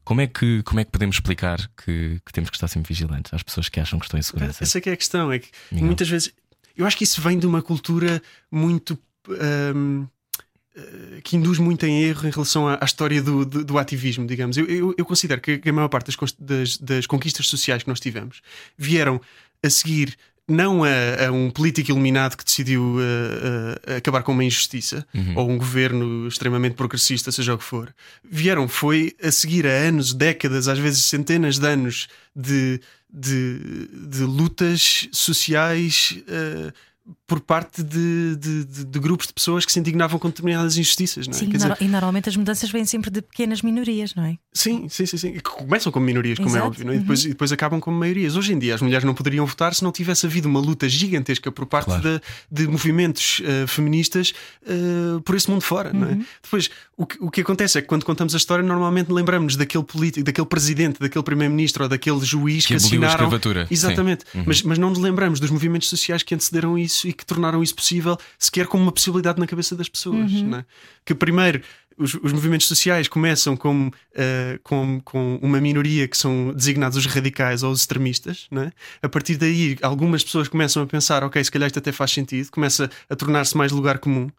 Como é que, como é que podemos explicar que, que temos que estar sempre vigilantes às pessoas que acham que estão em segurança? Essa é que é a questão, é que muitas vezes eu acho que isso vem de uma cultura muito. Um, eh, que induz muito em erro em relação à, à história do, do, do, ativismo, digamos. Eu, eu, eu considero que, a maior parte das, das, das, conquistas sociais que nós tivemos vieram a seguir não a, a, um político iluminado que decidiu uh, uh, acabar com uma injustiça uhum. ou um governo extremamente progressista, seja o que for. Vieram, foi a seguir a anos, décadas, às vezes centenas de anos de, de, de lutas sociais. Uh, por parte de, de, de, grupos de pessoas que se indignavam com determinadas injustiças. Não é? Sim, dizer... e normalmente as mudanças vêm sempre de pequenas minorias, não é? Sim, sim, sim. sim. Que começam como minorias, como é Exato. é óbvio, não é? e, depois, uhum. e depois acabam como maiorias. Hoje em dia as mulheres não poderiam votar se não tivesse havido uma luta gigantesca por parte claro. de, de, movimentos uh, feministas uh, por esse mundo fora, uhum. não é? Uhum. Depois, o que, o que acontece é que quando contamos a história, normalmente lembramos daquele político, daquele presidente, daquele primeiro-ministro ou daquele juiz que, que assinaram. A escravatura. Exatamente. Uhum. Mas, mas não nos lembramos dos movimentos sociais que antecederam isso e que tornaram isso possível, sequer como uma possibilidade na cabeça das pessoas. Uhum. É? Que primeiro os, os, movimentos sociais começam com, uh, com, com, uma minoria que são designados os radicais ou os extremistas. É? A partir daí, algumas pessoas começam a pensar: ok, se calhar isto até faz sentido, começa a tornar-se mais lugar comum.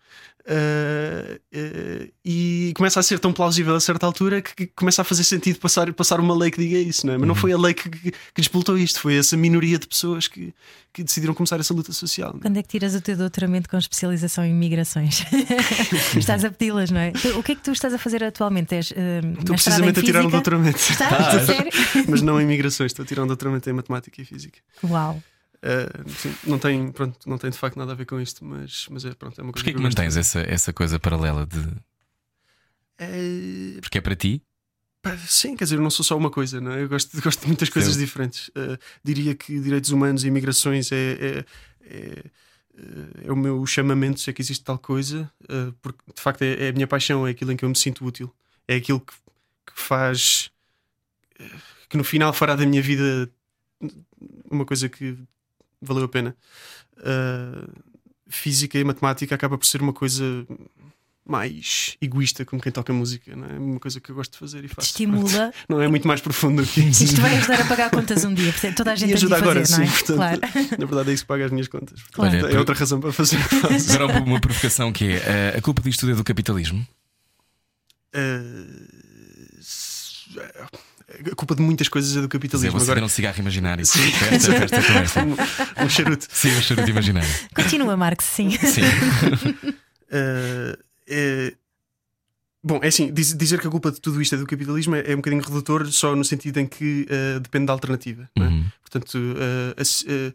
Uh, uh, e começa a ser tão plausível a certa altura que, que, começa a fazer sentido passar, passar uma lei que diga isso, não é? Mas uhum. não foi a lei que, que, que despoltou isto, foi essa minoria de pessoas que, que decidiram começar essa luta social. É? Quando é que tiras o teu doutoramento com especialização em migrações? *laughs* estás a pedi-las, não é? O que é que tu estás a fazer atualmente? És, uh, estou precisamente a tirar um doutoramento. Estás? Ah, *laughs* sério? Mas não em migrações, estou a tirar um doutoramento em matemática e física. Uau! Uh, sim, não, tem, pronto, não tem de facto nada a ver com isto, mas, mas é, pronto, é uma coisa. Porquê que, que mantens essa, essa coisa paralela de. É... Porque é para ti? Sim, quer dizer, eu não sou só uma coisa, não é? eu gosto, *laughs* gosto de muitas coisas sim. diferentes. Uh, diria que direitos humanos e imigrações é, é, é, é, o meu chamamento, se é que existe tal coisa, uh, porque de facto é, é, a minha paixão, é aquilo em que eu me sinto útil, é aquilo que, que faz que no final fará da minha vida uma coisa que valeu a pena. Uh, física e matemática acaba por ser uma coisa mais egoísta como quem toca música, não é? Uma coisa que eu gosto de fazer e faço. Estimula. *laughs* Não é muito mais profundo que isso. Isto vai ajudar a pagar contas um dia, toda a gente e ajuda agora, fazer, sim, é? portanto, claro. *laughs* Na verdade é isso que paga as minhas contas. Portanto, Olha, é outra razão para fazer. *laughs* Agora uma provocação que é eh, a culpa disto é do capitalismo? Uh, a culpa de muitas coisas é do capitalismo. Vou Agora... um cigarro imaginário. Sim. Festa, festa, festa. um, um charuto. Sim, um charuto imaginário. Continua, Marx, sim. Sim. uh, *laughs* é... Bom, é assim, dizer que a culpa de tudo isto é do capitalismo é, é um bocadinho redutor, só no sentido em que uh, depende da alternativa. É? Uhum. Portanto, uh,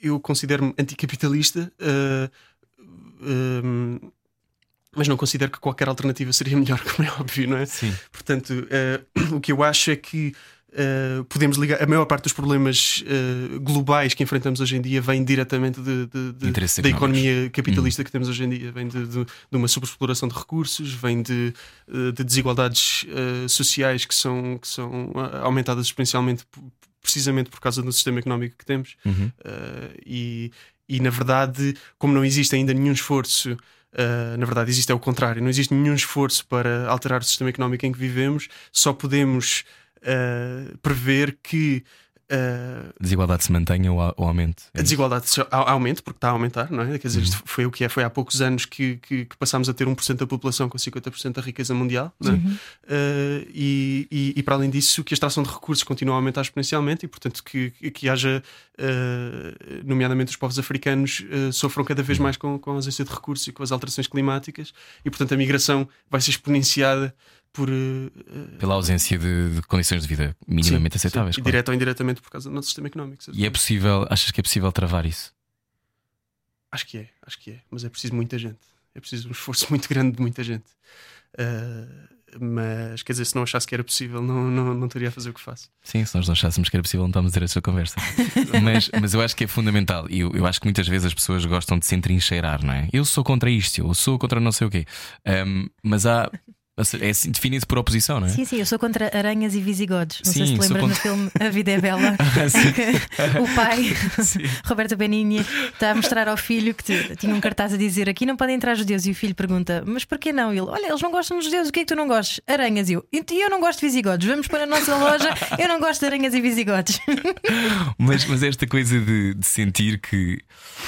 eu considero-me anticapitalista. Um, mas não considero que qualquer alternativa seria melhor, *laughs* como é óbvio, não é? Sim. Portanto, uh, *clears throat* o que eu acho é que uh, podemos ligar. A maior parte dos problemas uh, globais que enfrentamos hoje em dia vem diretamente de, de, de, da economia capitalista hum. que temos hoje em dia. Vem de, de uma superexploração de recursos, vem de, desigualdades sociais que são, que são aumentadas exponencialmente precisamente por causa do sistema económico que temos. Uhum. e, e, na verdade, como não existe ainda nenhum esforço Uh, na verdade, existe é o contrário. Não existe nenhum esforço para alterar o sistema económico em que vivemos. Só podemos uh, prever que a desigualdade se mantenha ou, ou aumente? É a desigualdade aumente, porque está a aumentar, não é? Quer dizer, isto uhum. foi o que é. Foi há poucos anos que, que, que passámos a ter 1% da população com 50% da riqueza mundial, não é? Uhum. Uh, e, e, e, para além disso, que a extração de recursos continua a aumentar exponencialmente e, portanto, que, que haja, uh, nomeadamente os povos africanos, uh, sofram cada vez uhum. mais com, com a ausência de recursos e com as alterações climáticas, e, portanto, a migração vai ser exponenciada por. Uh, Pela ausência de, de, condições de vida minimamente sim, aceitáveis. Sim. Claro. Direto ou indiretamente por causa do nosso sistema económico. E é possível, achas que é possível travar isso? Acho que é, acho que é. Mas é preciso muita gente. É preciso um esforço *laughs* muito grande de muita gente. Uh, mas quer dizer, se não achasse que era possível, não, não, não teria a fazer o que faço. Sim, se nós não achássemos que era possível, não estamos a ter essa conversa. *laughs* mas, mas eu acho que é fundamental. E eu, eu acho que muitas vezes as pessoas gostam de se entrincheirar, não é? Eu sou contra isto, eu sou contra não sei o quê. Um, mas há. É assim, define-se por oposição, não é? Sim, sim, eu sou contra aranhas e visigodos. Não sei Sim, se te lembras contra- no filme A Vida é Bela. *laughs* Ah, *laughs* o pai, *laughs* Roberto Benigni, está a mostrar ao filho que te- tinha um cartaz a dizer aqui não podem entrar judeus. E o filho pergunta, mas porquê não? E ele, olha, eles não gostam de judeus, o que é que tu não gostas? Aranhas. E eu, e eu não gosto de visigodos. Vamos para a nossa loja, eu não gosto de aranhas e visigodos. Mas, mas esta coisa de, de sentir que.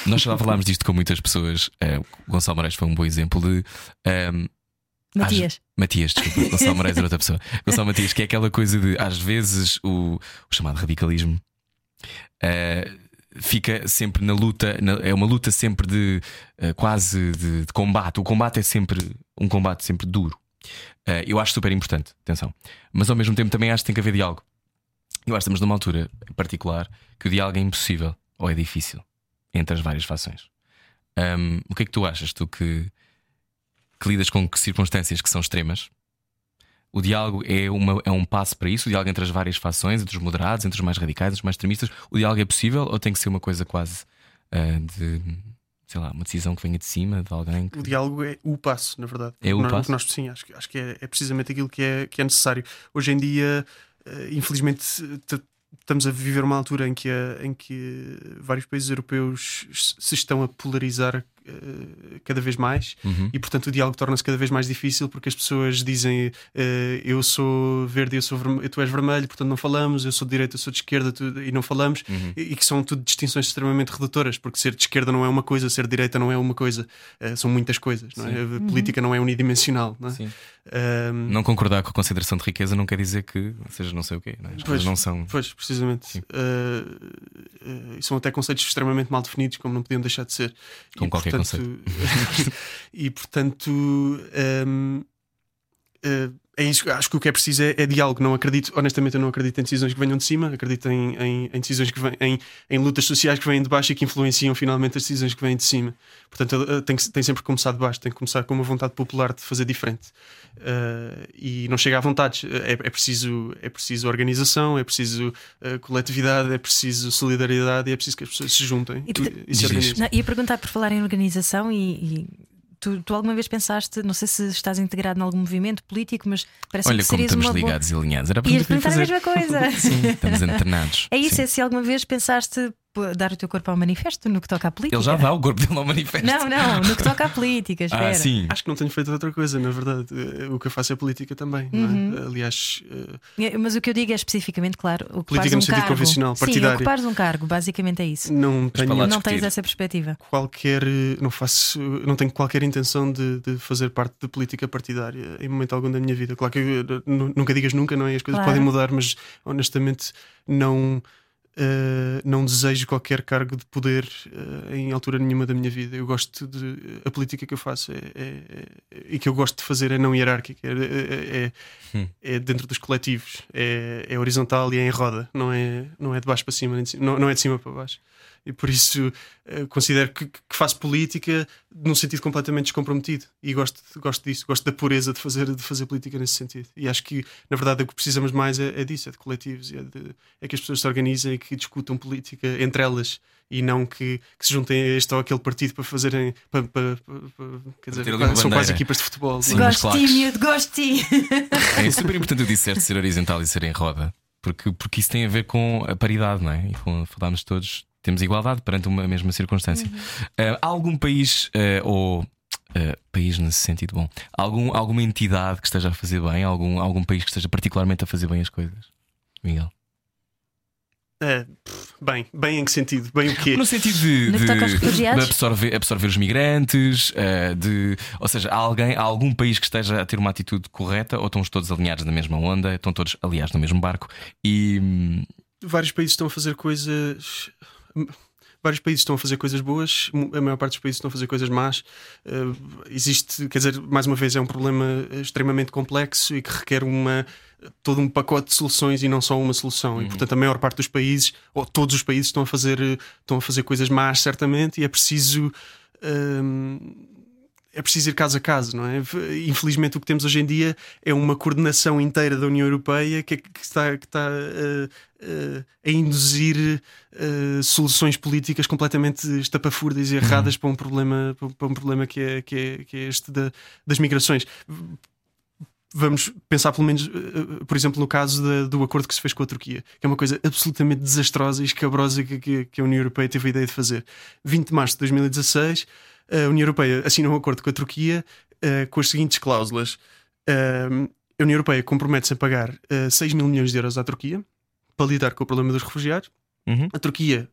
Nós já falámos disto com muitas pessoas. o Gonçalo Moraes foi um bom exemplo de. ehm, Matias. Matias, desculpa, Gonçalo Moraes era outra pessoa. Gonçalo Matias, que é aquela coisa de, às vezes, o, o chamado radicalismo eh, fica sempre na luta, na- é uma luta sempre de eh, quase de, de combate. O combate é sempre um combate sempre duro. Eh, eu acho super importante, atenção. Mas ao mesmo tempo também acho que tem que haver diálogo. Eu acho que estamos numa altura particular que o diálogo é impossível ou é difícil entre as várias fações. Ahm, o que é que tu achas, tu que, que lidas com circunstâncias que são extremas? O diálogo é, uma, é um passo para isso? O diálogo entre as várias fações, entre os moderados, entre os mais radicais, os mais extremistas? O diálogo é possível ou tem que ser uma coisa quase ah, de, sei lá, uma decisão que venha de cima de alguém? Que... O diálogo é o passo, na verdade. É o nós, passo? Nós, sim, acho, que- acho que é, é precisamente aquilo que é, que é necessário. Hoje em dia, eh, infelizmente, estamos a viver uma altura em que, a- em que vários países europeus se estão a polarizar eh, cada vez mais Uhum. e, portanto, o diálogo torna-se cada vez mais difícil porque as pessoas dizem eh, eu sou verde, eu sou vermelho, tu és vermelho, portanto não falamos, eu sou de direita, eu sou de esquerda tu- e não falamos, Uhum. e, e que são tudo distinções extremamente redutoras, porque ser de esquerda não é uma coisa, ser de direita não é uma coisa, Eh, são muitas coisas, não é? A política não é unidimensional, não é? Não concordar com a consideração de riqueza não quer dizer que seja não sei o quê. Não é? As Pois. coisas não são. Pois, precisamente. Uh, uh, e são até conceitos extremamente mal definidos, como não podiam deixar de ser. Como e, qualquer portanto, *laughs* e portanto, um, é isso. Acho que o que é preciso é, é diálogo. Não acredito, honestamente, eu não acredito em decisões que venham de cima. Acredito em, em, em decisões que vêm, em, em lutas sociais que vêm de baixo e que influenciam finalmente as decisões que vêm de cima. Portanto, tem, que, tem sempre que começar de baixo, tem que começar com uma vontade popular de fazer diferente. Uh, e não chega à vontade. É, é preciso, é preciso organização, é preciso uh, coletividade, é preciso solidariedade e é preciso que as pessoas se juntem E e, e se organizem. Não, ia perguntar por falar em organização e. e Tu, tu alguma vez pensaste, não sei se estás integrado em algum movimento político, mas parece Olha que como estamos uma boa. ligados e alinhados. Era a Ias pergunta que eu ia perguntar a mesma coisa. *laughs* Sim, estamos *laughs* antenados. É isso, Sim. é se alguma vez pensaste dar o teu corpo ao manifesto no que toca à política. Ele já dá o corpo dele ao manifesto. Não, não, no que toca à política, espera. Ah, sim. Acho que não tenho feito outra coisa, na verdade. Uh, O que eu faço é política também. não é? Uhum. Aliás, uh, É, Mas o que eu digo é especificamente, claro, ocupares Política um no sentido cargo. convencional, Sim, partidário. ocupares um cargo, basicamente é isso. não tenho não discutir. tens essa perspectiva. qualquer. Não faço. Não tenho qualquer intenção de, de fazer parte de política partidária em momento algum da minha vida. Claro que nu- nunca digas nunca, não é? As coisas Claro. podem mudar, mas honestamente não. Uh, não desejo qualquer cargo de poder uh, em altura nenhuma da minha vida. Eu gosto de. A política que eu faço é, é- é- e que eu gosto de fazer é não hierárquica, é, é- é- Hum. é dentro dos coletivos, é, é horizontal e é em roda, não é, não é de baixo para cima, de cima- não, não é de cima para baixo. E por isso eh, considero que, que faço política num sentido completamente descomprometido e gosto, gosto disso, gosto da pureza de fazer, de fazer política nesse sentido. E acho que, na verdade, o que precisamos mais é, é disso: é de coletivos, é, de- é que as pessoas se organizem e que discutam política entre elas e não que, que se juntem a este ou aquele partido para fazerem. Para, para- para- quer dizer, são quase equipas de futebol. Sim. é? Gosto de claro. ti, miúdo, gosto de ti. É *laughs* super importante o disseste ser horizontal e ser em roda, porque, porque isso tem a ver com a paridade, não é? E com falarmos todos, temos igualdade perante uma mesma circunstância. Ah, há algum país, ah, ou ah, país nesse sentido bom, algum, alguma entidade que esteja a fazer bem, algum, algum país que esteja particularmente a fazer bem as coisas? Miguel. Pff, bem, bem em que sentido? Bem o quê? No sentido de, No de- de absorver, absorver os migrantes, eh, de, ou seja, há alguém, há algum país que esteja a ter uma atitude correta ou estão todos alinhados na mesma onda, estão todos, aliás, no mesmo barco e hum, vários países estão a fazer coisas. Vários países estão a fazer coisas boas, a maior parte dos países estão a fazer coisas más. Uh, existe, quer dizer, mais uma vez, é um problema extremamente complexo e que requer uma, todo um pacote de soluções e não só uma solução. E portanto, a maior parte dos países, ou todos os países, estão a fazer, estão a fazer coisas más, certamente, e é preciso. hum, é preciso ir caso a caso, não é? Infelizmente, o que temos hoje em dia é uma coordenação inteira da União Europeia que, que está, que está uh, uh, a induzir uh, soluções políticas completamente estapafúrdias e erradas uhum. para, um problema, para um problema que é, que é, que é este da, das migrações vamos pensar pelo menos, por exemplo, no caso do acordo que se fez com a Turquia, que é uma coisa absolutamente desastrosa e escabrosa que, que, que, a União Europeia teve a ideia de fazer. 20 de março de 2016, a União Europeia assinou um acordo com a Turquia uh, com as seguintes cláusulas. Uh, a União Europeia compromete-se a pagar uh, eh, 6 mil milhões de euros à Turquia para lidar com o problema dos refugiados. Uhum. A Turquia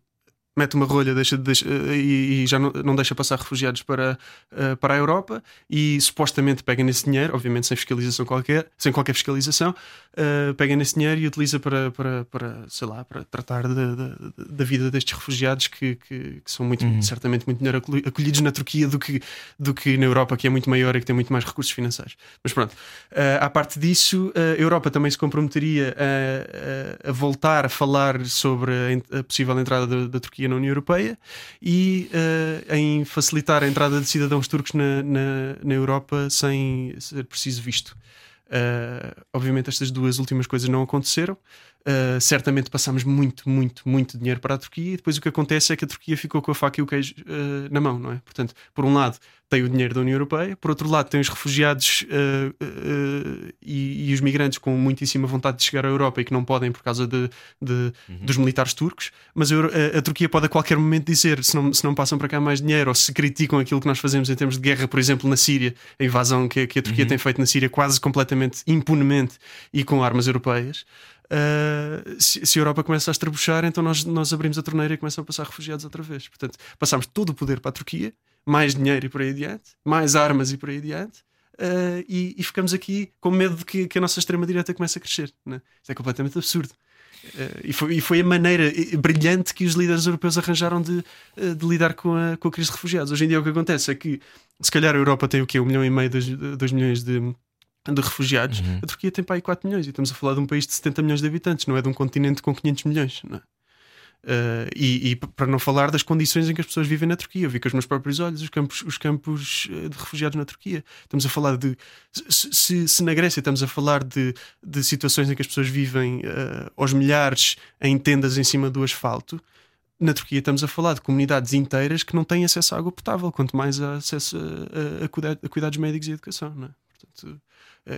mete uma rolha deixa, deixa, e, e, já não, não, deixa passar refugiados para, uh, para a Europa e supostamente pega nesse dinheiro, obviamente sem fiscalização qualquer, sem qualquer fiscalização, uh, pega nesse dinheiro e utiliza para, para, para sei lá, para tratar da vida destes refugiados que, que, que são muito, uhum. certamente muito melhor acolhidos na Turquia do que, do que na Europa, que é muito maior e que tem muito mais recursos financeiros. Mas pronto, uh, à parte disso, a Europa também se comprometeria a, a, a voltar a falar sobre a, a possível entrada da, da Turquia na União Europeia e uh, em facilitar a entrada de cidadãos turcos na, na, na Europa sem ser preciso visto. Uh, obviamente, estas duas últimas coisas não aconteceram. Uh, certamente passámos muito, muito, muito dinheiro para a Turquia e depois o que acontece é que a Turquia ficou com a faca e o queijo uh, na mão, não é? Portanto, por um lado tem o dinheiro da União Europeia, por outro lado tem os refugiados uh, e, e, os migrantes com muitíssima vontade de chegar à Europa e que não podem por causa de, de uhum. dos militares turcos, mas a, a, a, Turquia pode a qualquer momento dizer se não, se não passam para cá mais dinheiro ou se criticam aquilo que nós fazemos em termos de guerra, por exemplo, na Síria, a invasão que, que a Turquia uhum. tem feito na Síria quase completamente impunemente e com armas europeias. Uh, se, se, a Europa começa a estrabuchar, então nós, nós abrimos a torneira e começam a passar refugiados outra vez. Portanto, passamos todo o poder para a Turquia, mais dinheiro e por aí adiante, mais armas e por aí adiante. Uh, e, e, ficamos aqui com medo de que, que a nossa extrema-direita comece a crescer. Né? Isto é completamente absurdo. Uh, e, foi, e, foi, a maneira brilhante que os líderes europeus arranjaram de, de lidar com a, com a crise de refugiados. Hoje em dia o que acontece é que, se calhar, a Europa tem o quê? Um milhão e meio, dois, dois milhões de, de refugiados, uhum. a Turquia tem para aí 4 milhões e estamos a falar de um país de 70 milhões de habitantes, não é de um continente com 500 milhões. Não é? Uh, e, e, para não falar das condições em que as pessoas vivem na Turquia, eu vi com os meus próprios olhos os campos, os campos eh, de refugiados na Turquia. Estamos a falar de. Se, se na Grécia estamos a falar de, de situações em que as pessoas vivem uh, aos milhares em tendas em cima do asfalto, na Turquia estamos a falar de comunidades inteiras que não têm acesso à água potável, quanto mais a acesso a, a, a cuidados médicos e educação. Não é? Portanto,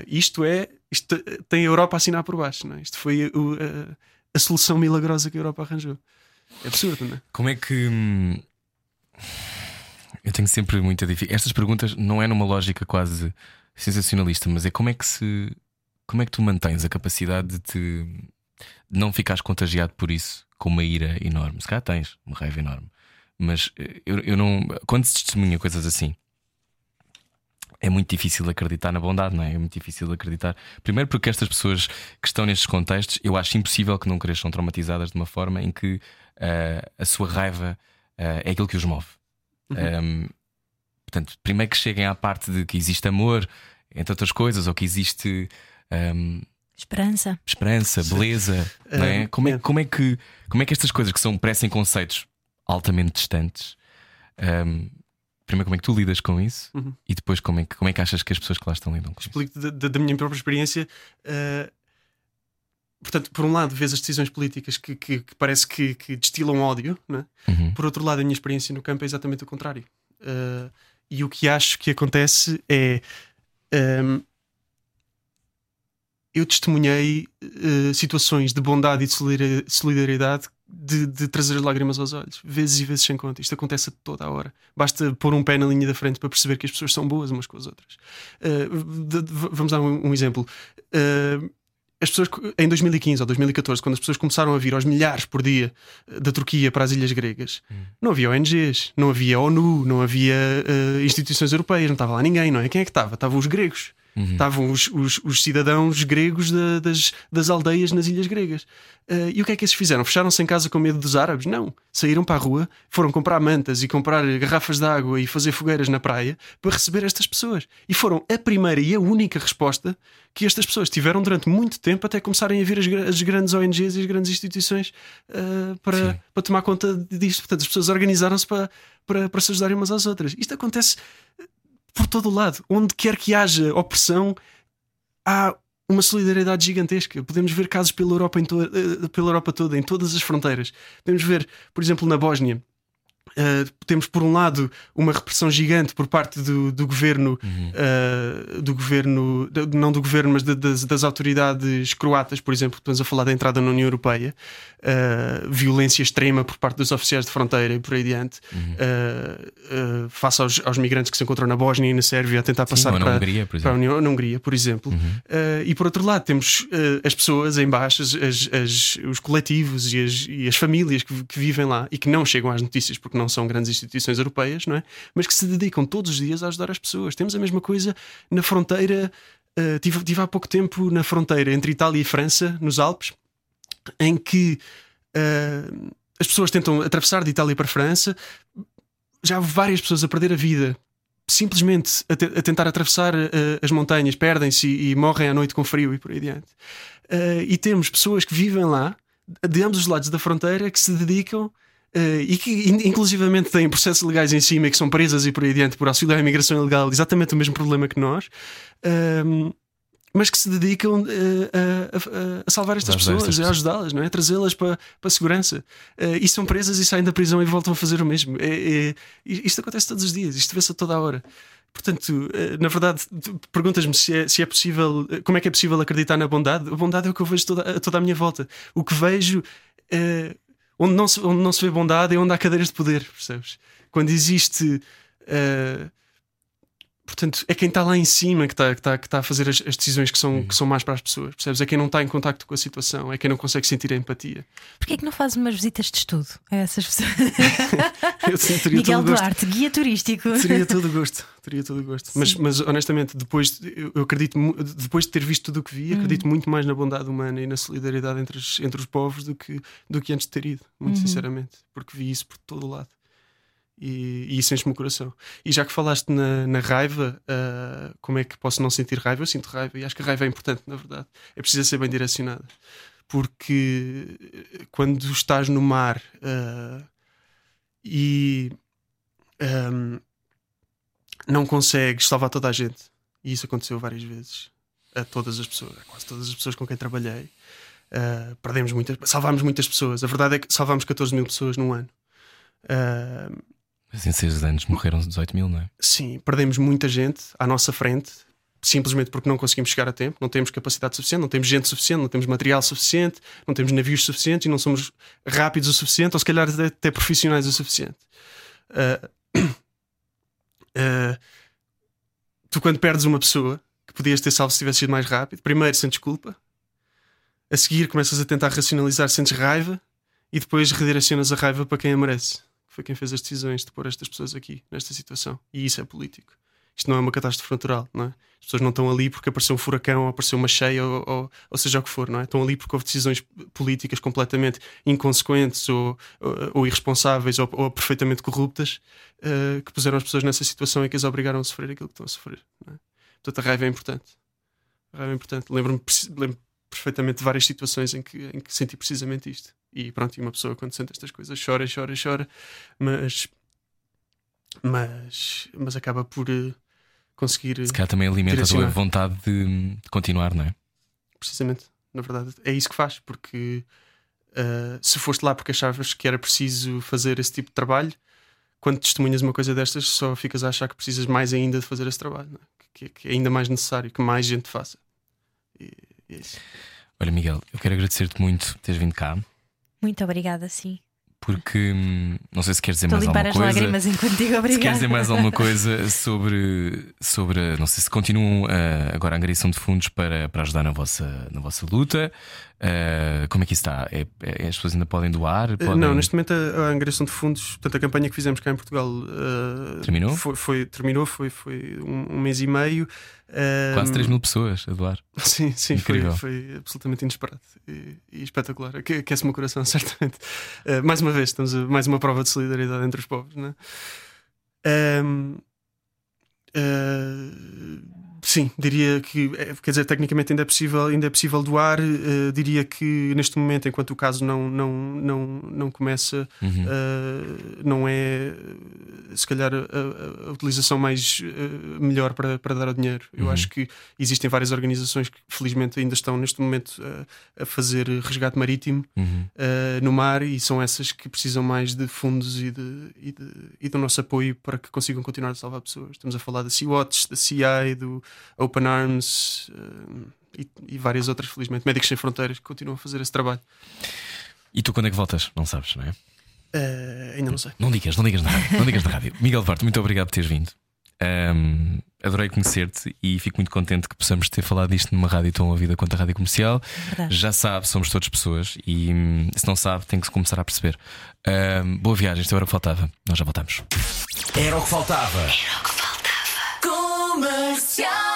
isto é, isto tem a Europa a assinar por baixo, não é? Isto foi o, a, a, solução milagrosa que a Europa arranjou. É absurdo, não é? Como é que. Hum, eu tenho sempre muita dificuldade. Estas perguntas não é numa lógica quase sensacionalista, mas é como é que se. Como é que tu mantens a capacidade de te. De não ficares contagiado por isso com uma ira enorme? Se calhar tens uma raiva enorme, mas eh, eu, eu não. Quando se testemunha coisas assim é muito difícil acreditar na bondade, não é? É muito difícil acreditar. Primeiro, porque estas pessoas que estão nestes contextos, eu acho impossível que não cresçam traumatizadas de uma forma em que uh, a sua raiva uh, é aquilo que os move. Uhum. Um, portanto, primeiro que cheguem à parte de que existe amor, entre outras coisas, ou que existe. Um, Esperança. Esperança, beleza. Não é? Como, é, como, é que, como é que estas coisas que são parecem conceitos altamente distantes um, primeiro como é que tu lidas com isso uhum. e depois como é, que, como é que achas que as pessoas que lá estão lidam com Explico isso? Da, da, minha própria experiência. Uh, portanto, por um lado, vês as decisões políticas que, que, que parece que, que, destilam ódio, né? uhum. por outro lado, a minha experiência no campo é exatamente o contrário. Uh, e o que acho que acontece é. Um, eu testemunhei uh, situações de bondade e de solidariedade de, de, trazer as lágrimas aos olhos, vezes e vezes sem conta. Isto acontece a toda a hora. Basta pôr um pé na linha da frente para perceber que as pessoas são boas umas com as outras. Uh, de, de, vamos dar um, um exemplo. Uh, as pessoas em 2015 ou 2014, quando as pessoas começaram a vir aos milhares por dia da Turquia para as ilhas gregas, hum. não havia ONGs, não havia ONU, não havia uh, instituições europeias, não estava lá ninguém, não é? Quem é que estava? Estavam os gregos. Uhum. Estavam os, os, os, cidadãos gregos da, das, das aldeias nas ilhas gregas. Uh, e o que é que eles fizeram? Fecharam-se em casa com medo dos árabes? Não. Saíram para a rua, foram comprar mantas e comprar garrafas de água e fazer fogueiras na praia para receber estas pessoas. E foram a primeira e a única resposta que estas pessoas tiveram durante muito tempo até começarem a vir as, as grandes ONGs e as grandes instituições uh, para, para tomar conta disto. Portanto, as pessoas organizaram-se para, para, para se ajudarem umas às outras. Isto acontece por todo o lado. Onde quer que haja opressão, há uma solidariedade gigantesca. Podemos ver casos pela Europa, eh, pela Europa toda, em todas as fronteiras. Podemos ver, por exemplo, na Bósnia. Uh, temos por um lado uma repressão gigante por parte do, do governo, Uhum. uh, do governo, de- não do governo, mas de- das, das autoridades croatas, por exemplo, estamos a falar da entrada na União Europeia, uh, violência extrema por parte dos oficiais de fronteira e por aí adiante, Uhum. uh, uh, face aos, aos migrantes que se encontram na Bósnia e na Sérvia a tentar passar ou na para, Hungria, para a. União, na Hungria, por exemplo. Uhum. Uh, e por outro lado, temos as pessoas em baixo, as- as- os coletivos e as, e as famílias que, que vivem lá e que não chegam às notícias porque não são grandes instituições europeias, não é? Mas que se dedicam todos os dias a ajudar as pessoas. Temos a mesma coisa na fronteira. Uh, tive, tive há pouco tempo na fronteira entre Itália e França, nos Alpes, em que uh, as pessoas tentam atravessar de Itália para a França. Já houve várias pessoas a perder a vida simplesmente a, te- a tentar atravessar uh, as montanhas, perdem-se e, e morrem à noite com frio e por aí adiante. Uh, e temos pessoas que vivem lá, de ambos os lados da fronteira, que se dedicam. Uh, e que in- inclusivamente têm processos legais em cima e que são presas e por aí adiante por auxílio à imigração ilegal, exatamente o mesmo problema que nós, um, mas que se dedicam uh, a, a- a salvar estas pessoas, estas a ajudá-las, não é? trazê-las para, para a segurança. Uh, e são presas e saem da prisão e voltam a fazer o mesmo. É- é- isto acontece todos os dias, isto vê-se a toda a hora. Portanto, eh, na verdade, perguntas-me se é, se é possível, eh, como é que é possível acreditar na bondade? A bondade é o que eu vejo toda, a toda a minha volta. O que vejo eh, onde, não se, onde não se vê bondade é onde há cadeiras de poder, percebes? Quando existe. eh, Portanto, é quem está lá em cima que está, que está, que está a fazer as, as decisões que são, que são mais para as pessoas, percebes? É quem não está em contacto com a situação, é quem não consegue sentir a empatia. Porquê é que não fazes umas visitas de estudo a essas pessoas? *laughs* Eu teria *laughs* Miguel todo o gosto. Duarte, guia turístico. Teria *laughs* todo o gosto, teria todo o gosto. Mas, mas honestamente, depois eu acredito, depois de ter visto tudo o que vi, acredito muito mais na bondade humana e na solidariedade entre os, entre os povos do que, do que antes de ter ido, muito sinceramente, porque vi isso por todo o lado. E, e isso enche-me o coração. E já que falaste na, na raiva, ah, como é que posso não sentir raiva? Eu sinto raiva e acho que a raiva é importante, na verdade. É preciso ser bem direcionada. Porque eh, quando estás no mar ah, e ahm, não consegues salvar toda a gente, e isso aconteceu várias vezes a todas as pessoas, a quase todas as pessoas com quem trabalhei. Ah, perdemos muitas, salvámos muitas pessoas. A verdade é que salvámos 14 mil pessoas num ano. Ah, Mas em seis anos morreram 18 mil, não é? Sim, perdemos muita gente à nossa frente, simplesmente porque não conseguimos chegar a tempo, não temos capacidade suficiente, não temos gente suficiente, não temos material suficiente, não temos navios suficientes e não somos rápidos o suficiente, ou se calhar até, profissionais o suficiente. Ah, ah, tu, quando perdes uma pessoa que podias ter salvo se tivesse sido mais rápido, primeiro sentes culpa, a seguir começas a tentar racionalizar, sentes raiva e depois redirecionas a raiva para quem a merece foi quem fez as decisões de pôr estas pessoas aqui, nesta situação. E isso é político. Isto não é uma catástrofe natural, não é? As pessoas não estão ali porque apareceu um furacão ou apareceu uma cheia ou, ou, ou seja o que for, não é? Estão ali porque houve decisões políticas completamente inconsequentes ou, ou, ou irresponsáveis ou, ou perfeitamente corruptas eh, que puseram as pessoas nessa situação e que as obrigaram a sofrer aquilo que estão a sofrer. Não é? Portanto, a raiva é importante. A raiva é importante. Lembro-me lembro perfeitamente várias situações em que, em que senti precisamente isto. E pronto, e uma pessoa quando sente estas coisas chora, chora, chora, mas mas, mas acaba por eh, conseguir Se calhar também alimenta a tua vontade de, de continuar, não é? precisamente, na verdade, é isso que faz, porque eh, se foste lá porque achavas que era preciso fazer esse tipo de trabalho, quando testemunhas uma coisa destas, só ficas a achar que precisas mais ainda de fazer esse trabalho, é? que, que é ainda mais necessário, que mais gente faça. E, isso. Olha, Miguel, eu quero agradecer-te muito por teres vindo cá, Muito obrigada, sim. porque hum, não sei se queres dizer Estou a mais limpar alguma as coisa. lágrimas enquanto digo Se queres obrigada. dizer mais alguma coisa sobre, sobre não sei se continuam ah, agora a angariação de fundos para, para ajudar na vossa, na vossa luta, Ah, como é que isso está? É, é- as pessoas ainda podem doar? Eh, Podem... Não, neste momento a, a angariação de fundos, portanto, a campanha que fizemos cá em Portugal eh, Terminou? Foi, foi- terminou, foi, foi um, um mês e meio. Eh, Quase 3 mil pessoas a doar. *laughs* Sim, sim, foi, foi absolutamente inesperado e, e espetacular. Aque- Aquece-me o coração, *laughs* certamente. Mais uma vez, estamos a, mais uma prova de solidariedade entre os povos, não é? Sim, diria que é, quer dizer, tecnicamente ainda é possível, ainda é possível doar. Uh, diria que neste momento, enquanto o caso não, não, não, não começa, Uhum. uh, não é se calhar a, a- utilização mais uh, melhor para, para dar o dinheiro. Eu Uhum. acho que existem várias organizações que felizmente ainda estão neste momento a fazer resgate marítimo Uhum. uh, no mar e são essas que precisam mais de fundos e, de, e, de- e do nosso apoio para que consigam continuar a salvar pessoas. Estamos a falar da Sea-Watch, da CI, do Open Arms uh, e, e várias outras, felizmente, Médicos Sem Fronteiras que continuam a fazer esse trabalho. E tu quando é que voltas? Não sabes, não é? Uh, ainda não sei. Não digas, não digas na rádio. Não digas na rádio. Miguel Duarte, muito obrigado por teres vindo. Ahm, adorei conhecer-te e fico muito contente que possamos ter falado disto numa rádio tão ouvida quanto a rádio comercial. Verdade. Já sabe, somos todos pessoas e hum, se não sabe, tem que começar a perceber. Ahm, boa viagem, isto era o que faltava. Nós já voltamos. Era o que faltava. Comercial.